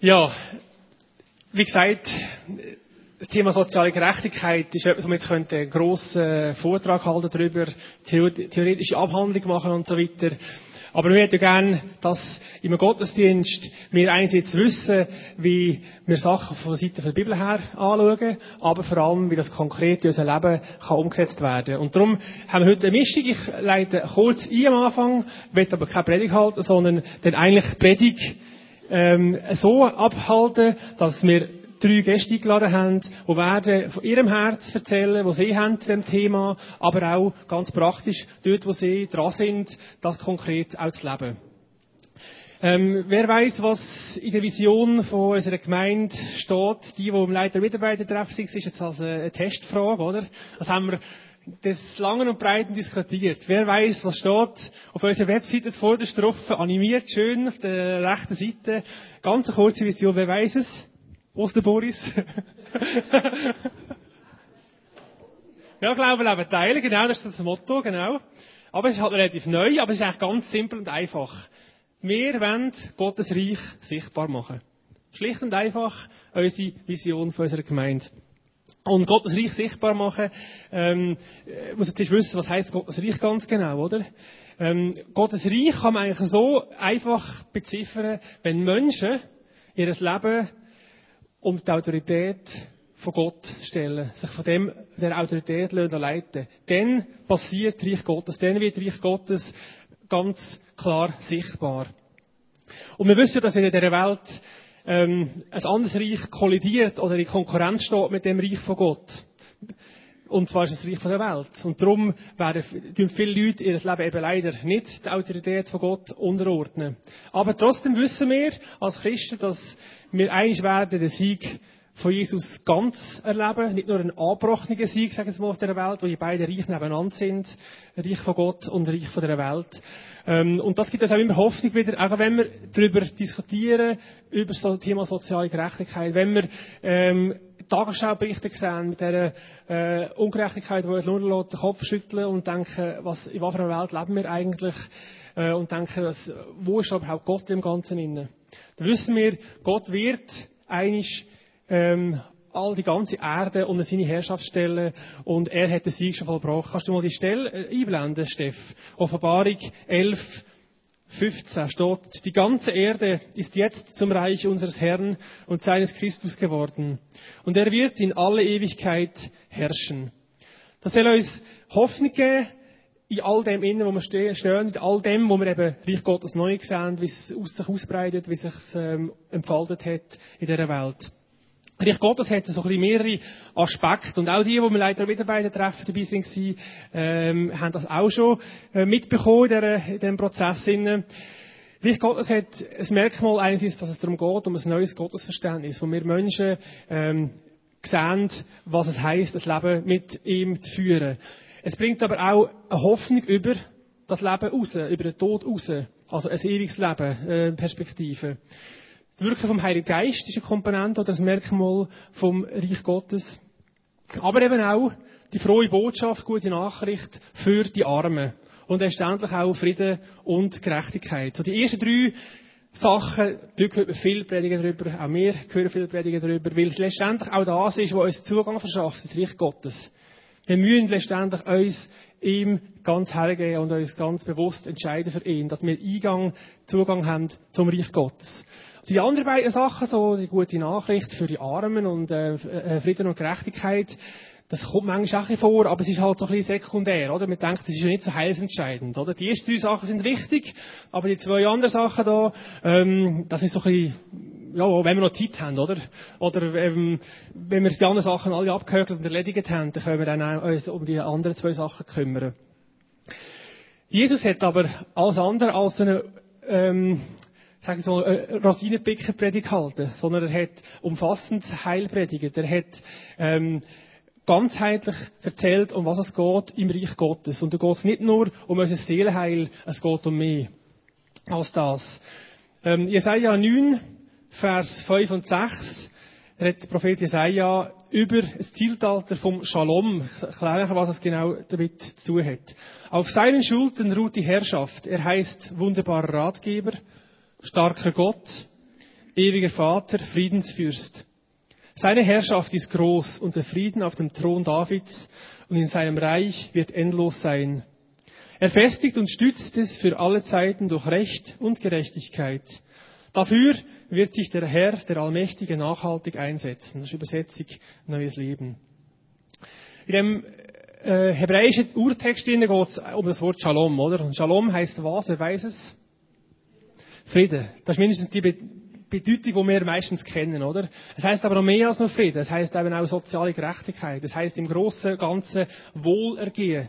Ja, wie gesagt, das Thema soziale Gerechtigkeit ist etwas, wo man jetzt einen grossen Vortrag halten darüber, theoretische Abhandlung machen und so weiter. Aber wir hätten gerne, dass im Gottesdienst wir einerseits wissen, wie wir Sachen von der Seite der Bibel her anschauen, aber vor allem, wie das konkret in unser Leben kann umgesetzt werden. Und darum haben wir heute eine Mischung. Ich leite kurz ein am Anfang, will aber keine Predigt halten, sondern dann eigentlich Predigt ähm, so abhalten, dass wir drei Gäste eingeladen haben, die werden von ihrem Herz erzählen, was sie haben zu dem Thema, aber auch ganz praktisch dort, wo sie dran sind, das konkret auch zu leben. Ähm, wer weiß, was in der Vision von unserer Gemeinde steht, die, die im Leiter Mitarbeitertreff sind, ist jetzt also eine Testfrage, oder? Das haben wir des Langen und Breiten diskutiert. Wer weiß, was steht auf unserer Webseite vor der Strophe, animiert schön auf der rechten Seite. Ganz eine kurze Vision, wer weiß es? Aus Boris? ja, Glauben, Leben, teilen, genau, das ist das Motto, genau. Aber es ist halt relativ neu, aber es ist eigentlich ganz simpel und einfach. Wir wollen Gottes Reich sichtbar machen. Schlicht und einfach unsere Vision von unserer Gemeinde. Und Gottes Reich sichtbar machen, ähm, muss jetzt wissen, was heißt Gottes Reich ganz genau, oder? Ähm, Gottes Reich kann man eigentlich so einfach beziffern, wenn Menschen ihr Leben unter die Autorität von Gott stellen, sich von dem, der Autorität leiten Dann passiert Reich Gottes, dann wird Reich Gottes ganz klar sichtbar. Und wir wissen, dass in dieser Welt ähm, ein anderes Reich kollidiert oder in Konkurrenz steht mit dem Reich von Gott. Und zwar ist es das Reich von der Welt. Und darum werden viele Leute ihr Leben eben leider nicht der Autorität von Gott unterordnen. Aber trotzdem wissen wir als Christen, dass wir einig werden den Sieg von Jesus ganz erleben. Nicht nur einen angebrochenen Sieg, sagen wir mal, auf der Welt, wo die beiden Reich nebeneinander sind. Reich von Gott und Reich von der Welt. Ähm, und das gibt uns auch immer Hoffnung wieder, auch wenn wir darüber diskutieren, über das Thema soziale Gerechtigkeit, wenn wir ähm, Tagesschauberichte sehen mit dieser äh, Ungerechtigkeit, die nur den Kopf schütteln und denken, was, in welcher Welt leben wir eigentlich? Äh, und denken, was, wo ist überhaupt Gott im Ganzen inne? Dann wissen wir, Gott wird einig ähm, all die ganze Erde unter seine Herrschaft stellen und er hat den Sieg schon vollbracht. Kannst du mal die Stelle äh, einblenden, Steff? Offenbarung 11, 15 steht, die ganze Erde ist jetzt zum Reich unseres Herrn und seines Christus geworden. Und er wird in alle Ewigkeit herrschen. Das soll uns Hoffnung geben, in all dem innen, wo wir stehen, in all dem, wo wir eben Reich Gottes neu sehen, wie es sich ausbreitet, wie es sich ähm, entfaltet hat in dieser Welt. Reich Gottes hat so ein bisschen mehrere Aspekte. Und auch die, die wir leider wieder bei den Treffen dabei waren, ähm, haben das auch schon äh, mitbekommen in, diesem Prozess. Reich Gottes hat ein Merkmal einerseits, dass es darum geht, um ein neues Gottesverständnis, wo wir Menschen ähm, sehen, was es heisst, das Leben mit ihm zu führen. Es bringt aber auch eine Hoffnung über das Leben raus, über den Tod raus. Also ein ewiges Leben, äh, Perspektive. Das Wirken vom Heiligen Geist ist eine Komponente oder ein Merkmal vom Reich Gottes. Aber eben auch die frohe Botschaft, gute Nachricht für die Armen. Und letztendlich auch Frieden und Gerechtigkeit. So die ersten drei Sachen, da hört man viel predigen darüber, auch wir hören viel predigen darüber, weil es letztendlich auch das ist, was uns Zugang verschafft, das Reich Gottes. Wir müssen letztendlich uns ihm ganz hergeben und uns ganz bewusst entscheiden für ihn, dass wir Eingang, Zugang haben zum Reich Gottes. Die anderen beiden Sachen, so die gute Nachricht für die Armen und äh, äh, Frieden und Gerechtigkeit, das kommt manchmal auch vor, aber es ist halt so ein bisschen sekundär, oder? Man denkt, das ist ja nicht so heilsentscheidend, oder? Die ersten drei Sachen sind wichtig, aber die zwei anderen Sachen da, ähm, das ist so ein bisschen, ja, wenn wir noch Zeit haben, oder? Oder ähm, wenn wir die anderen Sachen alle abgehökelt und erledigt haben, dann können wir dann uns um die anderen zwei Sachen kümmern. Jesus hat aber alles andere als eine ähm, sagen so, äh, Rosinenpicker-Predigt gehalten, sondern er hat umfassend Heilpredigt. Er hat ähm, ganzheitlich erzählt, um was es geht im Reich Gottes. Und da geht es nicht nur um unser Seelenheil, es geht um mehr als das. Ähm, Jesaja 9, Vers 5 und 6 redet der Prophet Jesaja über das Zeitalter vom Shalom. Ich erkläre, was es genau damit zu tun hat. Auf seinen Schultern ruht die Herrschaft. Er heißt wunderbarer Ratgeber, starker Gott, ewiger Vater, Friedensfürst. Seine Herrschaft ist groß und der Frieden auf dem Thron Davids und in seinem Reich wird endlos sein. Er festigt und stützt es für alle Zeiten durch Recht und Gerechtigkeit. Dafür wird sich der Herr, der Allmächtige, nachhaltig einsetzen. Das ist Übersetzung Neues Leben. In dem äh, hebräischen Urtext geht es um das Wort Shalom, oder? Und Shalom heißt was? Wer weiß es? Frieden. Das ist mindestens die Bedeutung, die wir meistens kennen, oder? Es heißt aber noch mehr als nur Frieden. Es heißt eben auch soziale Gerechtigkeit. Es heißt im großen Ganzen Wohlergehen.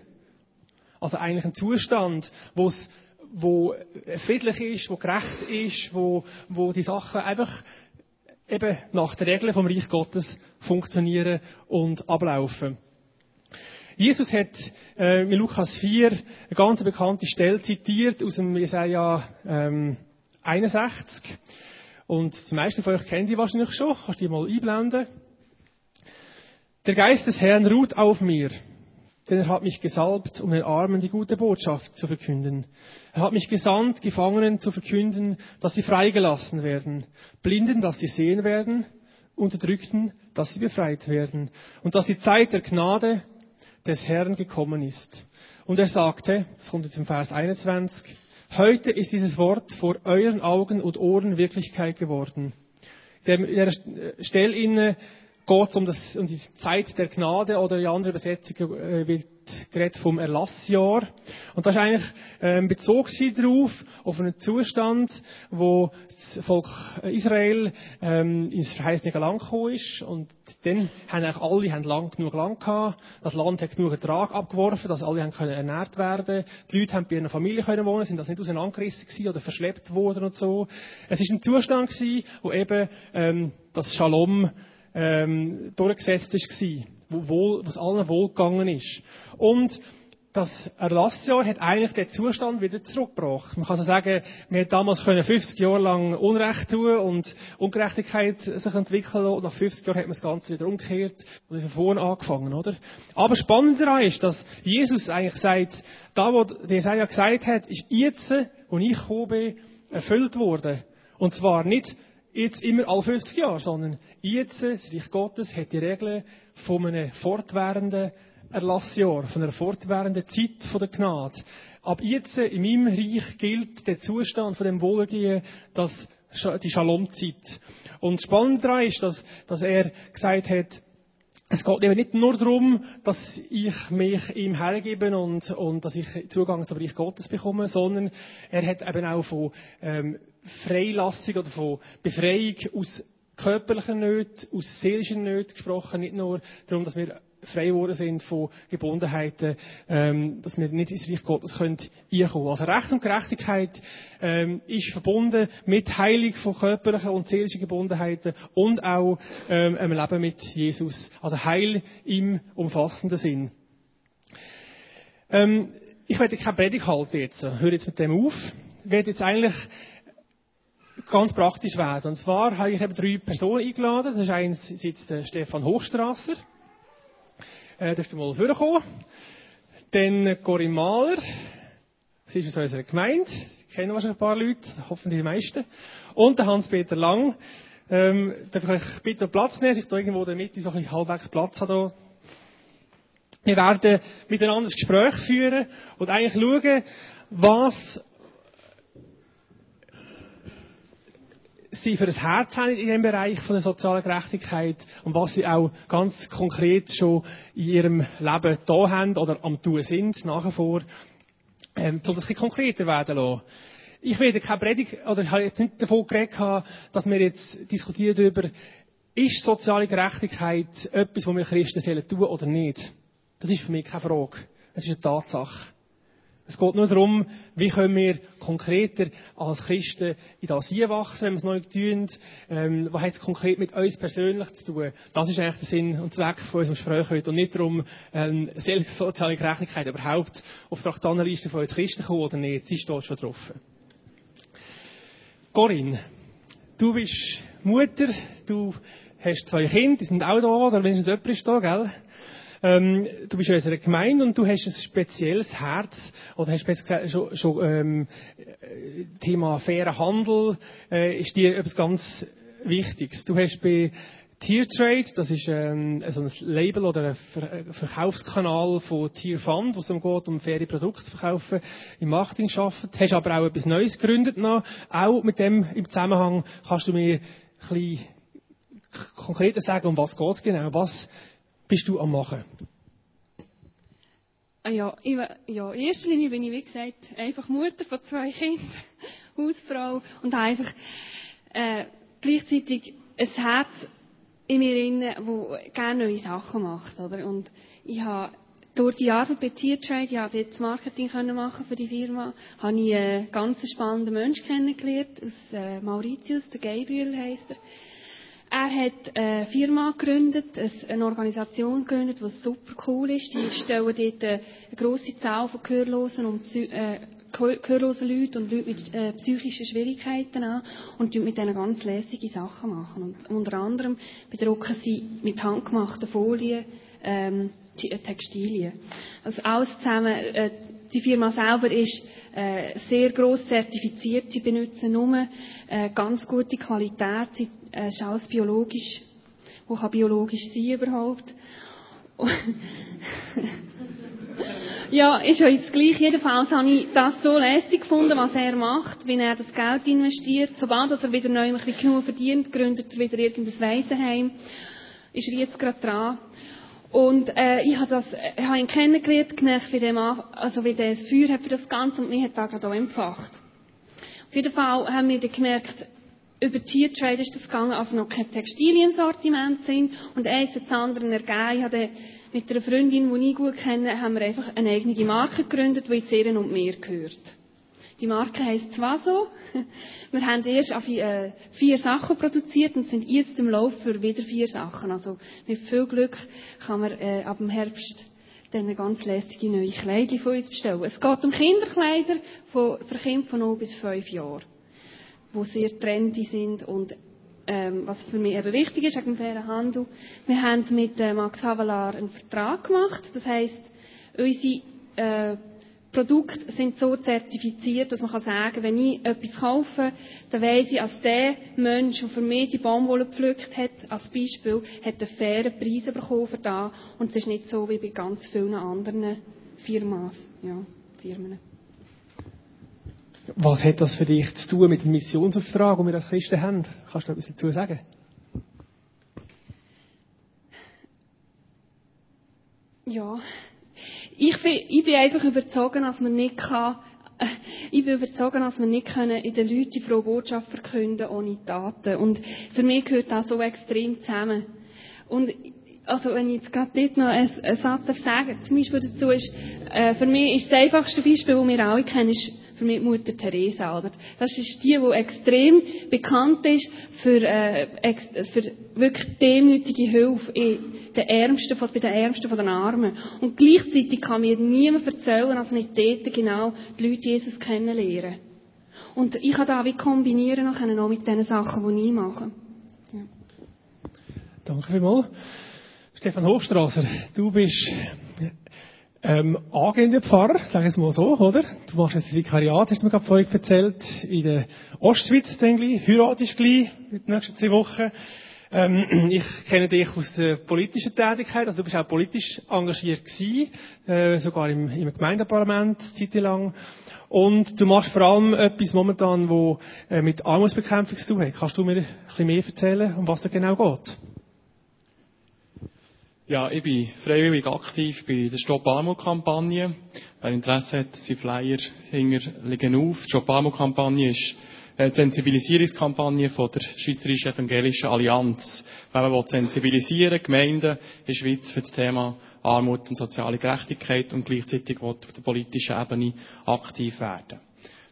Also eigentlich ein Zustand, wo es wo friedlich ist, wo gerecht ist, wo, wo die Sachen einfach eben nach den Regeln vom Reich Gottes funktionieren und ablaufen. Jesus hat äh, in Lukas 4 eine ganz bekannte Stelle zitiert aus dem Jesaja ähm, 61. Und die meisten von euch kennen die wahrscheinlich schon. Kannst die mal einblenden? Der Geist des Herrn ruht auf mir, denn er hat mich gesalbt, um den Armen die gute Botschaft zu verkünden. Er hat mich gesandt, Gefangenen zu verkünden, dass sie freigelassen werden, Blinden, dass sie sehen werden, Unterdrückten, dass sie befreit werden, und dass die Zeit der Gnade des Herrn gekommen ist. Und er sagte, das kommt jetzt im Vers 21, Heute ist dieses Wort vor euren Augen und Ohren Wirklichkeit geworden. Der, der Stellinne geht um, das, um die Zeit der Gnade oder in anderen äh, wird geredet vom Erlassjahr. Und das ist eigentlich ähm, Bezug darauf, auf einen Zustand, wo das Volk Israel ähm, ins verheißene Land gekommen ist. Und dann haben eigentlich alle haben lang genug Land gehabt. Das Land hat genug Ertrag abgeworfen, dass alle haben können ernährt werden. Die Leute haben bei ihrer Familie können wohnen, sind das nicht auseinandergerissen oder verschleppt worden und so. Es ist ein Zustand gewesen, wo eben ähm, das Shalom ähm, durchgesetzt war, wo, wohl, was allen wohlgegangen ist. Und das Erlassjahr hat eigentlich den Zustand wieder zurückgebracht. Man kann so sagen, wir hätten damals 50 Jahre lang Unrecht tun und Ungerechtigkeit sich entwickeln und nach 50 Jahren hat man das Ganze wieder umgekehrt und ist von vorne angefangen, oder? Aber spannend daran ist, dass Jesus eigentlich sagt, da, der Jesaja gesagt hat, ist jetzt, wo ich gekommen bin, erfüllt worden. Und zwar nicht jetzt immer alle 50 Jahre, sondern jetzt, das Reich Gottes hat die Regeln von einem fortwährenden Erlassjahr, von einer fortwährenden Zeit von der Gnade. Ab jetzt in meinem Reich gilt der Zustand von dem Wohlergehen, dass die Shalom-Zeit. Und spannend daran ist, dass, dass er gesagt hat, es geht eben nicht nur darum, dass ich mich ihm hergebe und, und dass ich Zugang zum Reich Gottes bekomme, sondern er hat eben auch von ähm, Freilassung oder von Befreiung aus körperlichen Nöten, aus seelischen Nöten gesprochen, nicht nur darum, dass wir frei geworden sind von Gebundenheiten, ähm, dass wir nicht ins Reich Gottes können. Also Recht und Gerechtigkeit ähm, ist verbunden mit Heilung von körperlichen und seelischen Gebundenheiten und auch ähm, einem Leben mit Jesus. Also Heil im umfassenden Sinn. Ähm, ich werde keine Predigt halten jetzt. Höre jetzt mit dem auf. Ich werde jetzt eigentlich ganz praktisch werden. Und zwar habe ich eben drei Personen eingeladen. Das ist eins sitzt der Stefan Hochstrasser. Äh, darfst du mal vorkommen. Dann Corinne Mahler. Sie ist aus unserer Gemeinde. Sie kennen wahrscheinlich ein paar Leute, hoffentlich die meisten. Und der Hans-Peter Lang. Ähm, darf ich euch bitte Platz nehmen, dass ich da irgendwo in der Mitte so ein halbwegs Platz habe. Wir werden miteinander ein Gespräch führen und eigentlich schauen, was sie für das Herz haben in dem Bereich von der sozialen Gerechtigkeit und was sie auch ganz konkret schon in ihrem Leben da haben oder am tun sind, nachher vor, ähm, soll das ein bisschen konkreter werden lassen. Ich werde keine Predigt, oder ich habe jetzt nicht davon geredet, dass wir jetzt diskutieren darüber, ist soziale Gerechtigkeit etwas, was wir Christen sollen tun oder nicht? Das ist für mich keine Frage. Es ist eine Tatsache. Es geht nur darum, wie können wir konkreter als Christen in das hineinwachsen, wenn wir es neu tun. Ähm, was hat es konkret mit uns persönlich zu tun? Das ist eigentlich der Sinn und Zweck von unserem Gespräch heute. Und nicht darum, ähm, soziale Gerechtigkeit überhaupt auf der Aktanenliste von uns Christen kommen oder nicht. Sie steht schon drauf. Corinne, du bist Mutter, du hast zwei Kinder, die sind auch da, oder wenn es jemand ist da, gell? Ähm, du bist in unserer Gemeinde und du hast ein spezielles Herz, oder hast gesagt, schon, ähm, Thema fairer Handel, äh, ist dir etwas ganz Wichtiges. Du hast bei Tiertrade, das ist ähm, so ein Label oder ein Ver Verkaufskanal von Tierfund, wo es darum geht, um faire Produkte zu verkaufen, im Marketing arbeiten. Hast aber auch etwas Neues gegründet noch. Auch mit dem im Zusammenhang kannst du mir ein bisschen konkreter sagen, um was geht es genau? Was bist du am machen? Ah ja, ich, ja, in erster Linie bin ich, wie gesagt, einfach Mutter von zwei Kindern, Hausfrau und habe einfach äh, gleichzeitig ein Herz in mir inne, das gerne neue Sachen macht. Oder? Und ich habe durch die Arbeit bei Tiertrade, ja, dort Marketing können machen für die Firma, habe ich einen ganz spannenden Menschen kennengelernt, aus äh, Mauritius, der Gabriel heisst er. Er hat eine Firma gegründet, eine Organisation gegründet, die super cool ist. Die stellen dort eine grosse Zahl von Gehörlosen und äh, gehörlosen Leuten und Leuten mit äh, psychischen Schwierigkeiten an und mit denen ganz lässige Sachen machen. Und unter anderem bedrucken sie mit handgemachten Folien ähm, äh, Textilien. Also alles zusammen, äh, die Firma selber ist äh, sehr gross zertifiziert. Sie benutzen nur äh, ganz gute Qualität. Sie äh, ist alles biologisch. Wo kann biologisch sein überhaupt? ja, ist ja jetzt gleich. Jedenfalls habe ich das so lässig gefunden, was er macht, wie er das Geld investiert. Sobald er wieder neu ein bisschen genug verdient, gründet er wieder irgendein Waisenheim. Ist er jetzt gerade dran. Und äh, ich habe habe ihn kennengelernt, gemerkt, wie Mann, also wie der das Feuer hat für das Ganze und mich hat da gerade auch empfacht. Auf jeden Fall haben wir dann gemerkt, über Tiertrade ist das gegangen, als noch kein Textilien im Sortiment sind und eins hat das andere ergeben. Ich habe mit einer Freundin, die ich gut kenne, haben wir einfach eine eigene Marke gegründet, die jetzt ihr und mir gehört. Die Marke heisst Zwaso. Wir haben erst äh, vier Sachen produziert und sind jetzt im Lauf für wieder vier Sachen. Also mit viel Glück kann man äh, ab dem Herbst dann ganz lässige neue Kleider von uns bestellen. Es geht um Kinderkleider für Kinder von 0 bis 5 Jahren die sehr trendy sind und ähm, was für mich eben wichtig ist, wegen dem fairen Handel. Wir haben mit äh, Max Havelaar einen Vertrag gemacht. Das heisst, unsere äh, Produkte sind so zertifiziert, dass man kann sagen, wenn ich etwas kaufe, dann weiss ich, als der Mensch, der für mich die Baumwolle gepflückt hat, als Beispiel, hat einen fairen Preis bekommen für das. Und es ist nicht so wie bei ganz vielen anderen Firmen. Ja, Firmen. Was hat das für dich zu tun mit dem Missionsauftrag, den wir als Christen haben? Kannst du etwas dazu sagen? Ja, ich bin, einfach überzeugt, dass man nicht kann, ich bin überzeugt, dass wir nicht können in den Leuten die frohe Botschaft verkünden ohne Taten. Und für mich gehört das so extrem zusammen. Und also wenn ich jetzt gerade dort noch einen, einen Satz sagen zum Beispiel dazu ist, äh, für mich ist das einfachste Beispiel, das wir alle kennen, ist für mich Mutter Teresa. Oder? Das ist die, die extrem bekannt ist für, äh, für wirklich demütige Hilfe in den Ärmsten, bei den Ärmsten von den Armen. Und gleichzeitig kann mir niemand erzählen, dass nicht dort genau die Leute Jesus kennenlernen. Und ich kann da wie kombinieren noch mit den Sachen, die ich mache. Ja. Danke vielmals. Stefan Hofstrasser, du bist ähm, angehender Pfarrer, sag es mal so, oder? Du machst jetzt ein Vikariat, hast du mir gerade vorhin erzählt, in der Ostschweiz, denke ich, heiratest gleich in den nächsten zwei Wochen. Ähm, ich kenne dich aus der politischen Tätigkeit, also du bist auch politisch engagiert gewesen, äh, sogar im, im Gemeindeparlament, zeitlang. Und du machst vor allem etwas momentan, wo äh, mit Armutsbekämpfung zu tun hat. Kannst du mir ein bisschen mehr erzählen, um was da genau geht? Ja, ich bin freiwillig aktiv bei der Stop Armut-Kampagne. Wer Interesse hat, sind Flyer hinger liegen auf. Die Stop Armut-Kampagne ist eine Sensibilisierungskampagne von der Schweizerischen Evangelischen Allianz. Wenn man sensibilisieren Gemeinden in der Schweiz für das Thema Armut und soziale Gerechtigkeit und gleichzeitig auf der politischen Ebene aktiv werden.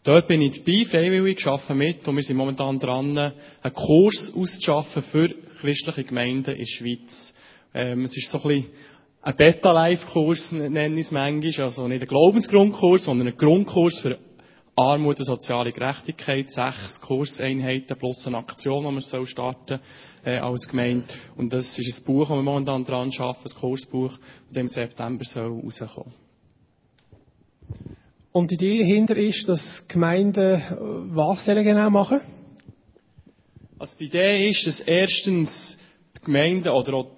Dort bin ich dabei, freiwillig, arbeite mit und wir sind momentan dran, einen Kurs auszuschaffen für christliche Gemeinden in der Schweiz. Ähm, es ist so ein bisschen ein Beta-Life-Kurs, nenne ich es manchmal. Also nicht ein Glaubensgrundkurs, sondern ein Grundkurs für Armut und soziale Gerechtigkeit. Sechs Kurseinheiten plus eine Aktion, die wir starten äh, als Gemeinde. Und das ist ein Buch, das wir momentan dran arbeiten, ein Kursbuch, das im September soll rauskommen Und die Idee dahinter ist, dass Gemeinden äh, was genau machen Also die Idee ist, dass erstens die Gemeinde oder auch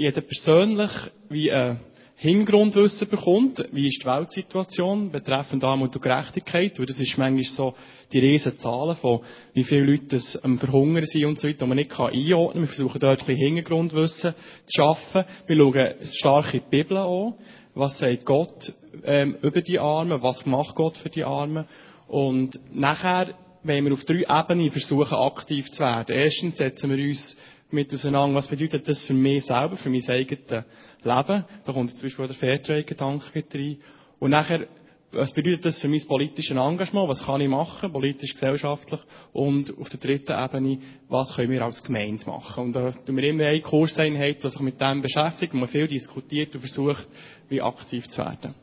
jeder persönlich wie ein Hintergrundwissen bekommt, wie ist die Weltsituation betreffend Armut und Gerechtigkeit, weil das ist manchmal so die riesen Zahlen von, wie viele Leute am Verhungern sind und so weiter, die man nicht einordnen kann. Wir versuchen dort ein bisschen Hintergrundwissen zu schaffen. Wir schauen stark in die Bibel an. Was sagt Gott ähm, über die Armen? Was macht Gott für die Armen? Und nachher wollen wir auf drei Ebenen versuchen, aktiv zu werden. Erstens setzen wir uns mit auseinander, was bedeutet das für mich selber, für mein eigenes Leben. Da kommt zum Beispiel der Fairtrade-Gedanke rein. Und nachher, was bedeutet das für mein politisches Engagement? Was kann ich machen, politisch, gesellschaftlich? Und auf der dritten Ebene, was können wir als Gemeinde machen? Und da tun wir immer eine Kurseinheit, die sich mit dem beschäftigt, wo man viel diskutiert und versucht, wie aktiv zu werden.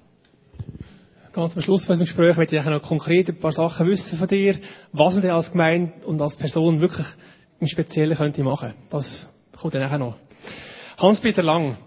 Ganz am Schluss von unserem Gespräch möchte ich noch konkret ein paar Sachen wissen von dir, was man denn als Gemeinde und als Person wirklich im Speziellen könnte machen. Das kommt dann nachher noch. Hans-Peter Lang.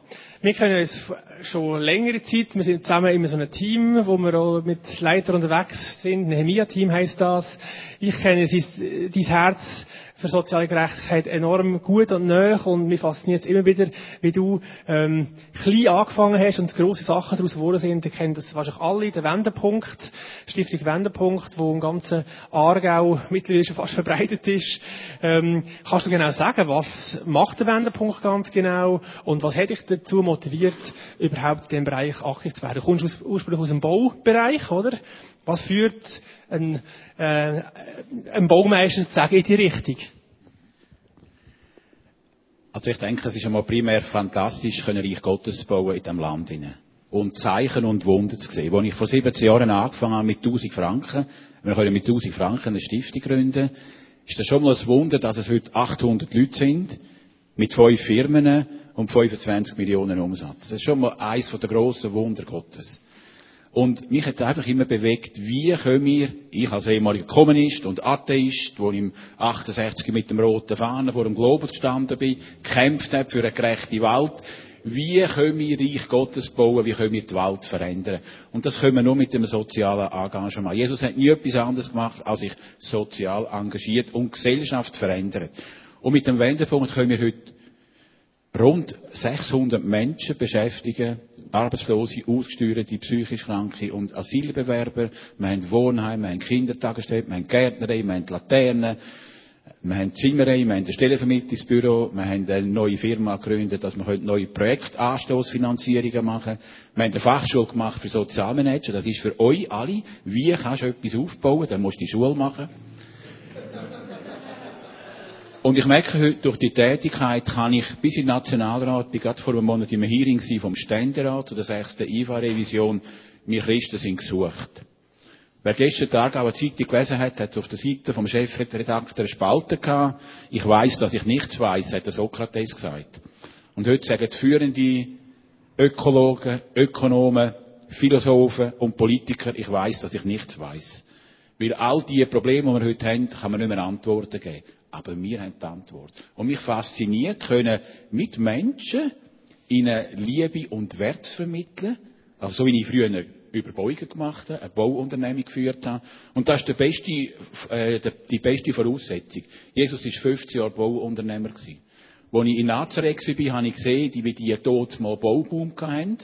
Wir kennen uns schon längere Zeit. Wir sind zusammen immer so ein Team, wo wir auch mit Leitern unterwegs sind. Nehemia-Team heißt das. Ich kenne dein Herz für soziale Gerechtigkeit enorm gut und nah und mich fasziniert immer wieder, wie du ähm, klein angefangen hast und grosse Sachen daraus geworden sind. Ihr kennt das wahrscheinlich alle, der Wendepunkt, Stiftung Wendepunkt, wo im ganzen Aargau mittlerweile schon fast verbreitet ist. Ähm, kannst du genau sagen, was macht der Wendepunkt ganz genau und was hat dich dazu motiviert, überhaupt in diesem Bereich aktiv zu werden? Du kommst aus, ursprünglich aus dem Baubereich, oder? Was führt ein, äh, ein Baumeister zu sagen in die Richtung? Also ich denke, es ist einmal primär fantastisch, können Reich Gottes bauen in diesem Land. Hinein. Und Zeichen und Wunder zu sehen. Als ich vor 17 Jahren angefangen habe mit 1000 Franken, wir können mit 1000 Franken eine Stiftung gründen, ist das schon mal ein Wunder, dass es heute 800 Leute sind, mit fünf Firmen und 25 Millionen Umsatz. Das ist schon mal eines der grossen Wunder Gottes. Und mich hat einfach immer bewegt, wie können wir, ich als ehemaliger Kommunist und Atheist, wo im 68 mit dem roten Fahnen vor dem Globus gestanden bin, gekämpft habe für eine gerechte Welt, wie können wir Reich Gottes bauen, wie können wir die Welt verändern. Und das können wir nur mit dem sozialen Engagement. Jesus hat nie etwas anderes gemacht, als sich sozial engagiert und Gesellschaft verändert. Und mit dem Wendepunkt können wir heute rund 600 Menschen beschäftigen, Arbeitslose, Ausgesteuerte, psychisch Kranke und Asylbewerber. Wir haben Wohnheime, wir haben Kindertagesstätten, wir haben Gärtnerei, wir haben Laternen, wir haben Zimmerei, wir haben ein Stellenvermittlungsbüro, wir haben eine neue Firma gegründet, dass wir neue Projektanstoßfinanzierungen machen. Wir haben eine Fachschule gemacht für Sozialmanager, das ist für euch alle. Wie kannst du etwas aufbauen? Dann musst du die Schule machen. Und ich merke heute, durch die Tätigkeit kann ich bis in den Nationalrat, bin gerade vor einem Monat im Hearing vom Ständerat zu der sechsten IFA-Revision, wir Christen sind gesucht. Wer gestern Tag auch eine Zeitung gelesen hat, hat es auf der Seite vom Chefredakteur eine Spalte gehabt. Ich weiß, dass ich nichts weiß, hat der Sokrates gesagt. Und heute sagen die führenden Ökologen, Ökonomen, Philosophen und Politiker, ich weiß, dass ich nichts weiß. Weil all die Probleme, die wir heute haben, kann man nicht mehr Antworten geben. Aber wir haben die Antwort. Und mich fasziniert, können mit Menschen ihnen Liebe und Wert vermitteln. Also so wie ich früher Überbeugen gemacht habe, eine Bauunternehmung geführt habe. Und das ist der beste, äh, die beste Voraussetzung. Jesus war 15 Jahre Bauunternehmer. Als ich in Nazareth war, habe ich gesehen, wie die dort mal Bauboom hatten.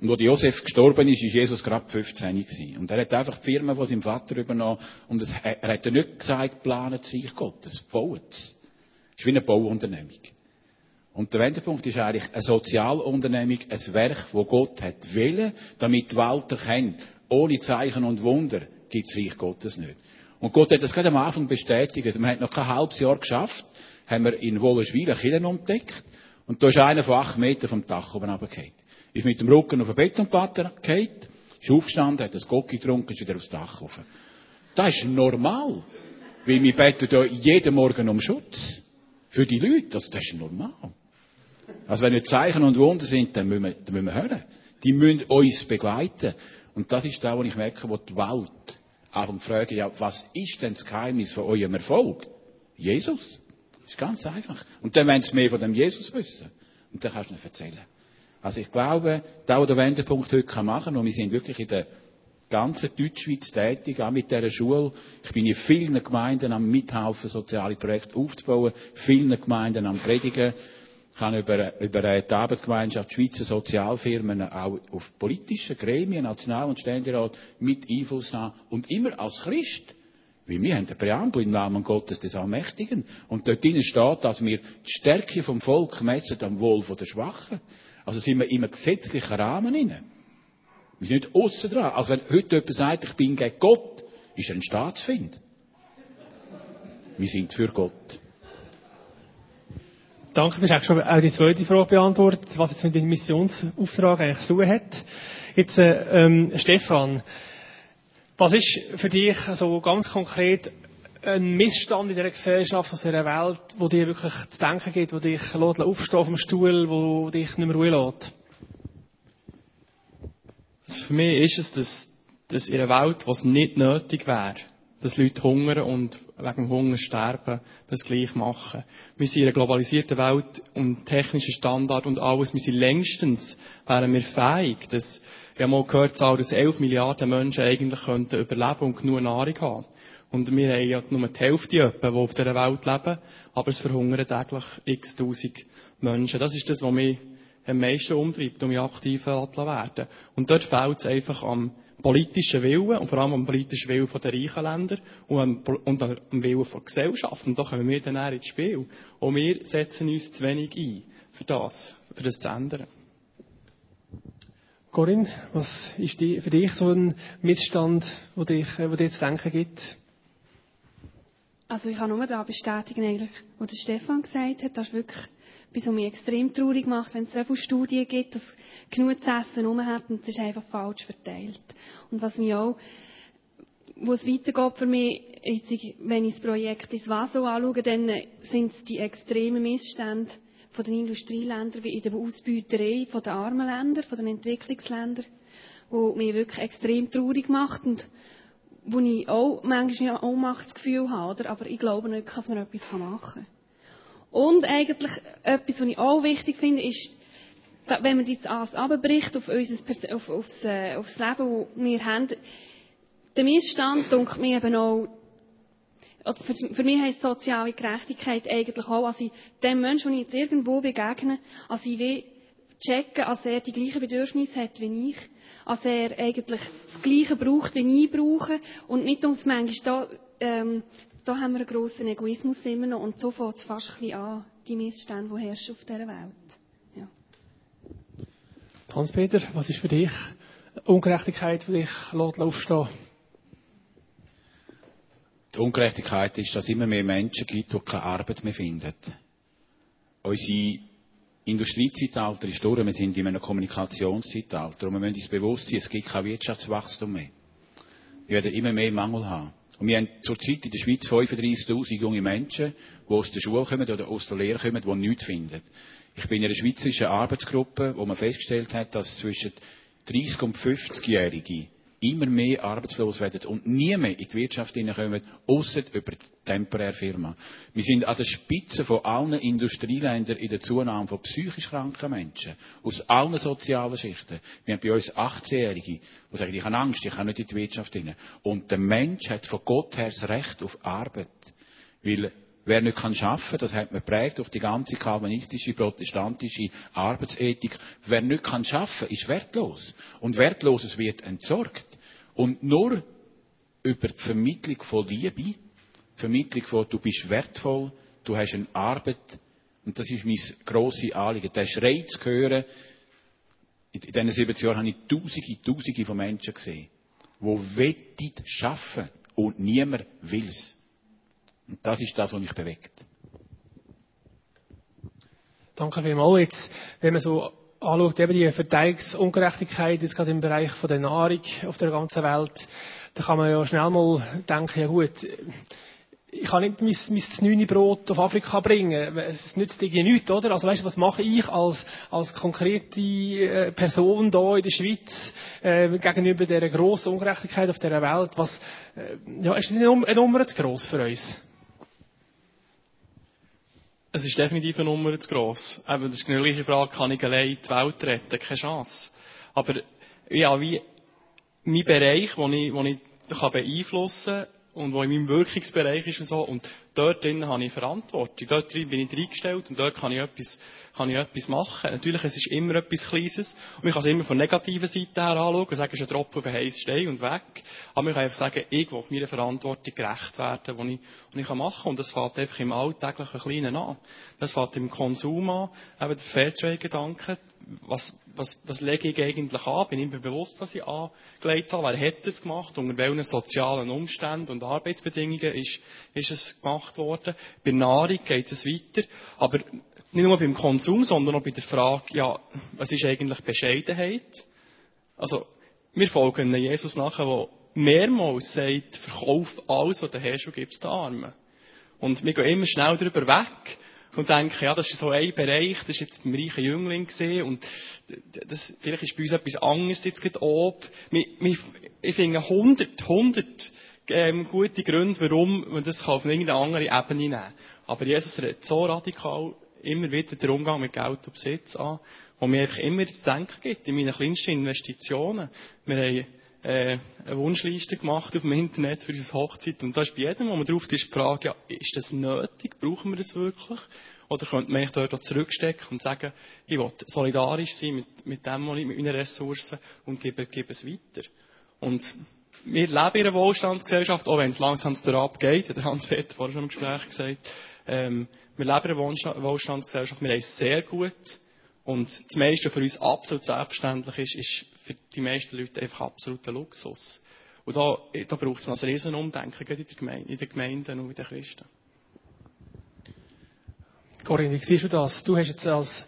Und als Josef gestorben ist, ist Jesus gerade 15 gewesen. Und er hat einfach die Firma von seinem Vater übernommen. Und er hat nicht gesagt, planet das Reich Gottes, baut es. Ist wie eine Bauunternehmung. Und der Wendepunkt ist eigentlich eine Sozialunternehmung, ein Werk, wo Gott hat wollen, damit die Welt erkennt, ohne Zeichen und Wunder gibt es Reich Gottes nicht. Und Gott hat das gerade am Anfang bestätigt. Man hat noch kein halbes Jahr geschafft, haben wir in Wollerswil eine entdeckt. Und da ist einer von acht Metern vom Dach oben runtergefallen ist mit dem Rücken auf eine Betonplatte gefallen, ist aufgestanden, hat das Gocki getrunken, ist wieder aufs Dach rauf. Das ist normal. Weil wir beten ja jeden Morgen um Schutz. Für die Leute, also das ist normal. Also wenn nicht Zeichen und Wunder sind, dann müssen wir, dann müssen wir hören. Die müssen uns begleiten. Und das ist da, wo ich merke, wo die Welt einfach fragt, ja, was ist denn das Geheimnis von eurem Erfolg? Jesus. Das ist ganz einfach. Und dann wollen sie mehr von dem Jesus wissen. Und dann kannst du ihnen erzählen. Also ich glaube, da, wo der Wendepunkt heute machen kann, und wir sind wirklich in der ganzen Deutschschweiz tätig, auch mit dieser Schule. Ich bin in vielen Gemeinden am Mithelfen, soziale Projekte aufzubauen, vielen Gemeinden am Predigen. Ich habe über, über die Arbeitsgemeinschaft Schweizer Sozialfirmen auch auf politischen Gremien, National- und Ständerat mit Einfluss haben und immer als Christ. Weil wir haben den Präambel im Namen Gottes des Allmächtigen. Und dort drinnen steht, dass wir die Stärke vom Volk messen am Wohl der Schwachen. Also sind wir in einem gesetzlichen Rahmen inne. Wir sind nicht aussen dran. Also wenn heute jemand sagt, ich bin gegen Gott, ist er ein Staatsfind. Wir sind für Gott. Danke, du hast schon auch die zweite Frage beantwortet, was jetzt mit dem Missionsauftrag eigentlich zu tun hat. Jetzt, äh, ähm, Stefan, was ist für dich so ganz konkret ein Missstand in dieser Gesellschaft, aus dieser Welt, wo dir wirklich zu denken gibt, wo dich lässt, aufstehen vom Stuhl, wo dich nicht mehr ruhig lässt? Also für mich ist es, dass, dass in einer Welt, wo es nicht nötig wäre, dass Leute hungern und wegen Hunger sterben, das gleich machen. Wir sind in einer globalisierten Welt und technischen Standard und alles, wir sind längstens, wären wir fähig, dass, ich habe mal gehört, dass 11 Milliarden Menschen eigentlich könnten überleben und genug Nahrung haben. Und wir haben ja nur die Hälfte etwa, die auf dieser Welt leben, aber es verhungern täglich x tausend Menschen. Das ist das, was mich am meisten umtreibt, um mich aktiv werden. Und dort fehlt es einfach am politischen Willen und vor allem am politischen Willen der reichen Länder und am, und am Willen der Gesellschaft. Und da kommen wir dann eher ins Spiel. Und wir setzen uns zu wenig ein für das, für das zu ändern. Corinne, was ist für dich so ein Missstand, wo dir zu denken gibt? Also ich kann nur da bestätigen, eigentlich, was der Stefan gesagt hat. Das ist wirklich etwas, was mich extrem traurig macht, wenn es so viele Studien gibt, dass genug zu essen rum hat und es ist einfach falsch verteilt. Und was mich auch, wo es weitergeht für mich, wenn ich das Projekt ins Vaso anschaue, dann sind es die extremen Missstände von den Industrieländern wie in der Ausbeuterei von den armen Ländern, von den Entwicklungsländern, wo mich wirklich extrem traurig macht und wo ich auch manchmal ein Ohnmachtsgefühl habe, oder? aber ich glaube nicht, dass man etwas machen kann. Und eigentlich etwas, was ich auch wichtig finde, ist, wenn man jetzt alles abbricht auf, unser, auf, aufs, äh, aufs Leben, das wir haben, der Missstand, denke mir eben auch, für, für mich heisst soziale Gerechtigkeit eigentlich auch, als ich dem Menschen, den ich jetzt irgendwo begegne, als ich wie checken, als er die gleichen Bedürfnisse hat wie ich, als er eigentlich das Gleiche braucht, wie ich brauche und nicht uns manchmal da, ähm, da haben wir einen grossen Egoismus immer noch und so fängt es fast ein bisschen an, die Missstände, die herrschen auf dieser Welt. Ja. Hans-Peter, was ist für dich Ungerechtigkeit, die dich lässt aufstehen Die Ungerechtigkeit ist, dass es immer mehr Menschen gibt, die keine Arbeit mehr finden. Unsere Industriezeitalter ist durch, wir sind in einem Kommunikationszeitalter und wir müssen uns bewusst sein, es gibt kein Wirtschaftswachstum mehr. Wir werden immer mehr Mangel haben. Und wir haben zurzeit in der Schweiz 35.000 junge Menschen, die aus der Schule kommen oder aus der Lehre kommen, die nichts finden. Ich bin in einer schweizerischen Arbeitsgruppe, wo man festgestellt hat, dass zwischen 30 und 50-Jährige immer mehr arbeitslos werden und nie mehr in die Wirtschaft hineinkommen, außer über die temporäre Firma. Wir sind an der Spitze von allen Industrieländern in der Zunahme von psychisch kranken Menschen. Aus allen sozialen Schichten. Wir haben bei uns 18-Jährige, die sagen, ich habe Angst, ich kann nicht in die Wirtschaft hinein. Und der Mensch hat von Gott her das Recht auf Arbeit. Weil Wer nicht kann schaffen, das hat man prägt durch die ganze kalvinistische, protestantische Arbeitsethik. Wer nicht kann schaffen, ist wertlos. Und Wertloses wird entsorgt. Und nur über die Vermittlung von Liebe, die Vermittlung von, du bist wertvoll, du hast eine Arbeit, und das ist mein grosses Anliegen, den Schrei zu hören. In diesen 70 Jahren habe ich Tausende, Tausende von Menschen gesehen, die wettet schaffen und niemand will es. Und das ist das, was mich bewegt. Danke vielmals. Jetzt, wenn man so anschaut, eben die Verteilungsungerechtigkeit, jetzt gerade im Bereich von der Nahrung auf der ganzen Welt, da kann man ja schnell mal denken, ja gut, ich kann nicht mein, mein neune Brot auf Afrika bringen. Es nützt irgendwie nichts, oder? Also weißt du, was mache ich als, als konkrete äh, Person da in der Schweiz äh, gegenüber dieser grossen Ungerechtigkeit auf dieser Welt? Was, äh, ja, ist nicht eine Nummer zu gross für uns? Es ist definitiv eine Nummer zu gross. Eben, das ist eine gleiche Frage, kann ich allein die Welt retten? Keine Chance. Aber, ja, wie, mein Bereich, den ich, wo ich beeinflussen kann und wo in meinem Wirkungsbereich ist und so. Und dort drin habe ich Verantwortung. Dort drin bin ich reingestellt und dort kann ich etwas, kann ich etwas machen. Natürlich, es ist immer etwas Kleines. Und man kann es immer von negativen Seite her anschauen und sagen, es ist ein Tropfen auf einen heißen Stein und weg. Aber man kann einfach sagen, ich will meiner Verantwortung gerecht werden, die ich, die ich machen kann. Und das fällt einfach im alltäglichen Kleinen an. Das fällt im Konsum an. Eben der Fairtrade-Gedanke. Was, was, was lege ich eigentlich an? Bin ich mir bewusst, was ich angelegt habe? Wer hat es gemacht? Unter welchen sozialen Umständen und Arbeitsbedingungen ist, ist es gemacht worden? Bei Nahrung geht es weiter. Aber nicht nur beim Konsum, sondern auch bei der Frage, ja, was ist eigentlich Bescheidenheit? Also, wir folgen Jesus nachher, der mehrmals sagt, verkauf alles, was du hast und gib den Armen. Und wir gehen immer schnell darüber weg und denken, ja, das ist so ein Bereich, das ist jetzt beim reichen Jüngling gesehen und das, vielleicht ist bei uns etwas anderes jetzt gerade oben. Ich finde 100, 100 ähm, gute Gründe, warum man das auf irgendeine andere Ebene nehmen kann. Aber Jesus redet so radikal immer wieder den Umgang mit Geld und Besitz an, wo mir einfach immer zu denken gibt in meinen kleinsten Investitionen. Wir haben äh, eine Wunschliste gemacht auf dem Internet für unsere Hochzeit und da ist bei jedem, wo man drauf ist, die Frage, ja, ist das nötig? Brauchen wir das wirklich? Oder könnte man dort auch zurückstecken und sagen, ich will solidarisch sein mit, mit dem, was ich, mit meinen Ressourcen und gebe, gebe es weiter. Und wir leben in einer Wohlstandsgesellschaft, auch wenn es langsam darauf geht, hat Hans-Peter vorher schon im Gespräch gesagt, ähm, wir leben in einer Wohlstandsgesellschaft, wir haben es sehr gut. Und das meiste für uns absolut selbstverständlich ist, ist für die meisten Leute einfach absoluter Luxus. Und da, da braucht es noch ein Riesenumdenken, gerade in, der Gemeinde, in den Gemeinden und in den Christen. Corinne, wie siehst du das? Du hast jetzt als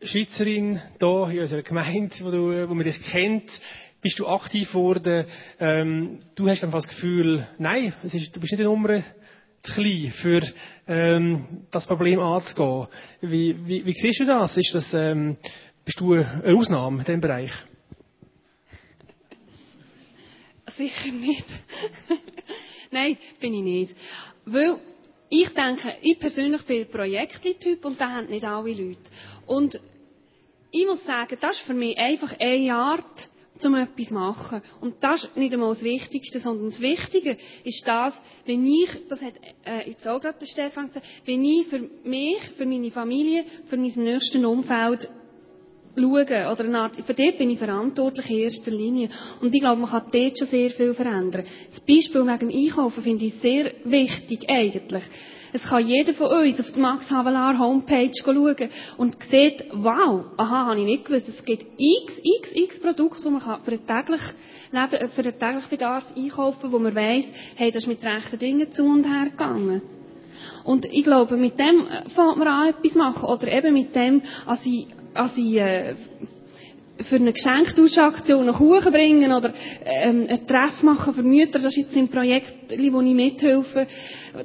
Schweizerin hier in unserer Gemeinde, wo, du, wo man dich kennt, bist du aktiv geworden. Ähm, du hast einfach das Gefühl, nein, ist, du bist nicht Nummer zu klein, für ähm, das Problem anzugehen. Wie, wie, wie siehst du das? Ist das ähm, bist du eine Ausnahme in diesem Bereich? Sicher nicht. nein, bin ich nicht. Weil ich denke, ich persönlich bin Projekttyp und das haben nicht alle Leute. Und ich muss sagen, das ist für mich einfach eine Art, um etwas zu machen. Und das ist nicht einmal das Wichtigste, sondern das Wichtige ist das, wenn ich, das hat äh, jetzt auch gerade der Stefan gesagt, wenn ich für mich, für meine Familie, für mein nächstes Umfeld schauen. Oder eine Art, für dort bin ich verantwortlich in erster Linie. Und ich glaube, man kann dort schon sehr viel verändern. Das Beispiel wegen dem Einkaufen finde ich sehr wichtig, eigentlich. Es kann jeder von uns auf der Max Havelaar Homepage schauen und sieht, wow, aha, habe ich nicht gewusst, es gibt x, x, x Produkte, die man für den täglichen Leben, für den täglichen Bedarf einkaufen, wo man weiss, hey, das ist mit rechten Dingen zu und her gegangen. Und ich glaube, mit dem fängt man an, etwas machen. Oder eben mit dem, als ich als ich äh, für eine Geschenktauschaktion einen Kuchen bringen oder ähm, ein Treff machen für Mütter, das ist jetzt ein Projekt, wo ich mithelfe,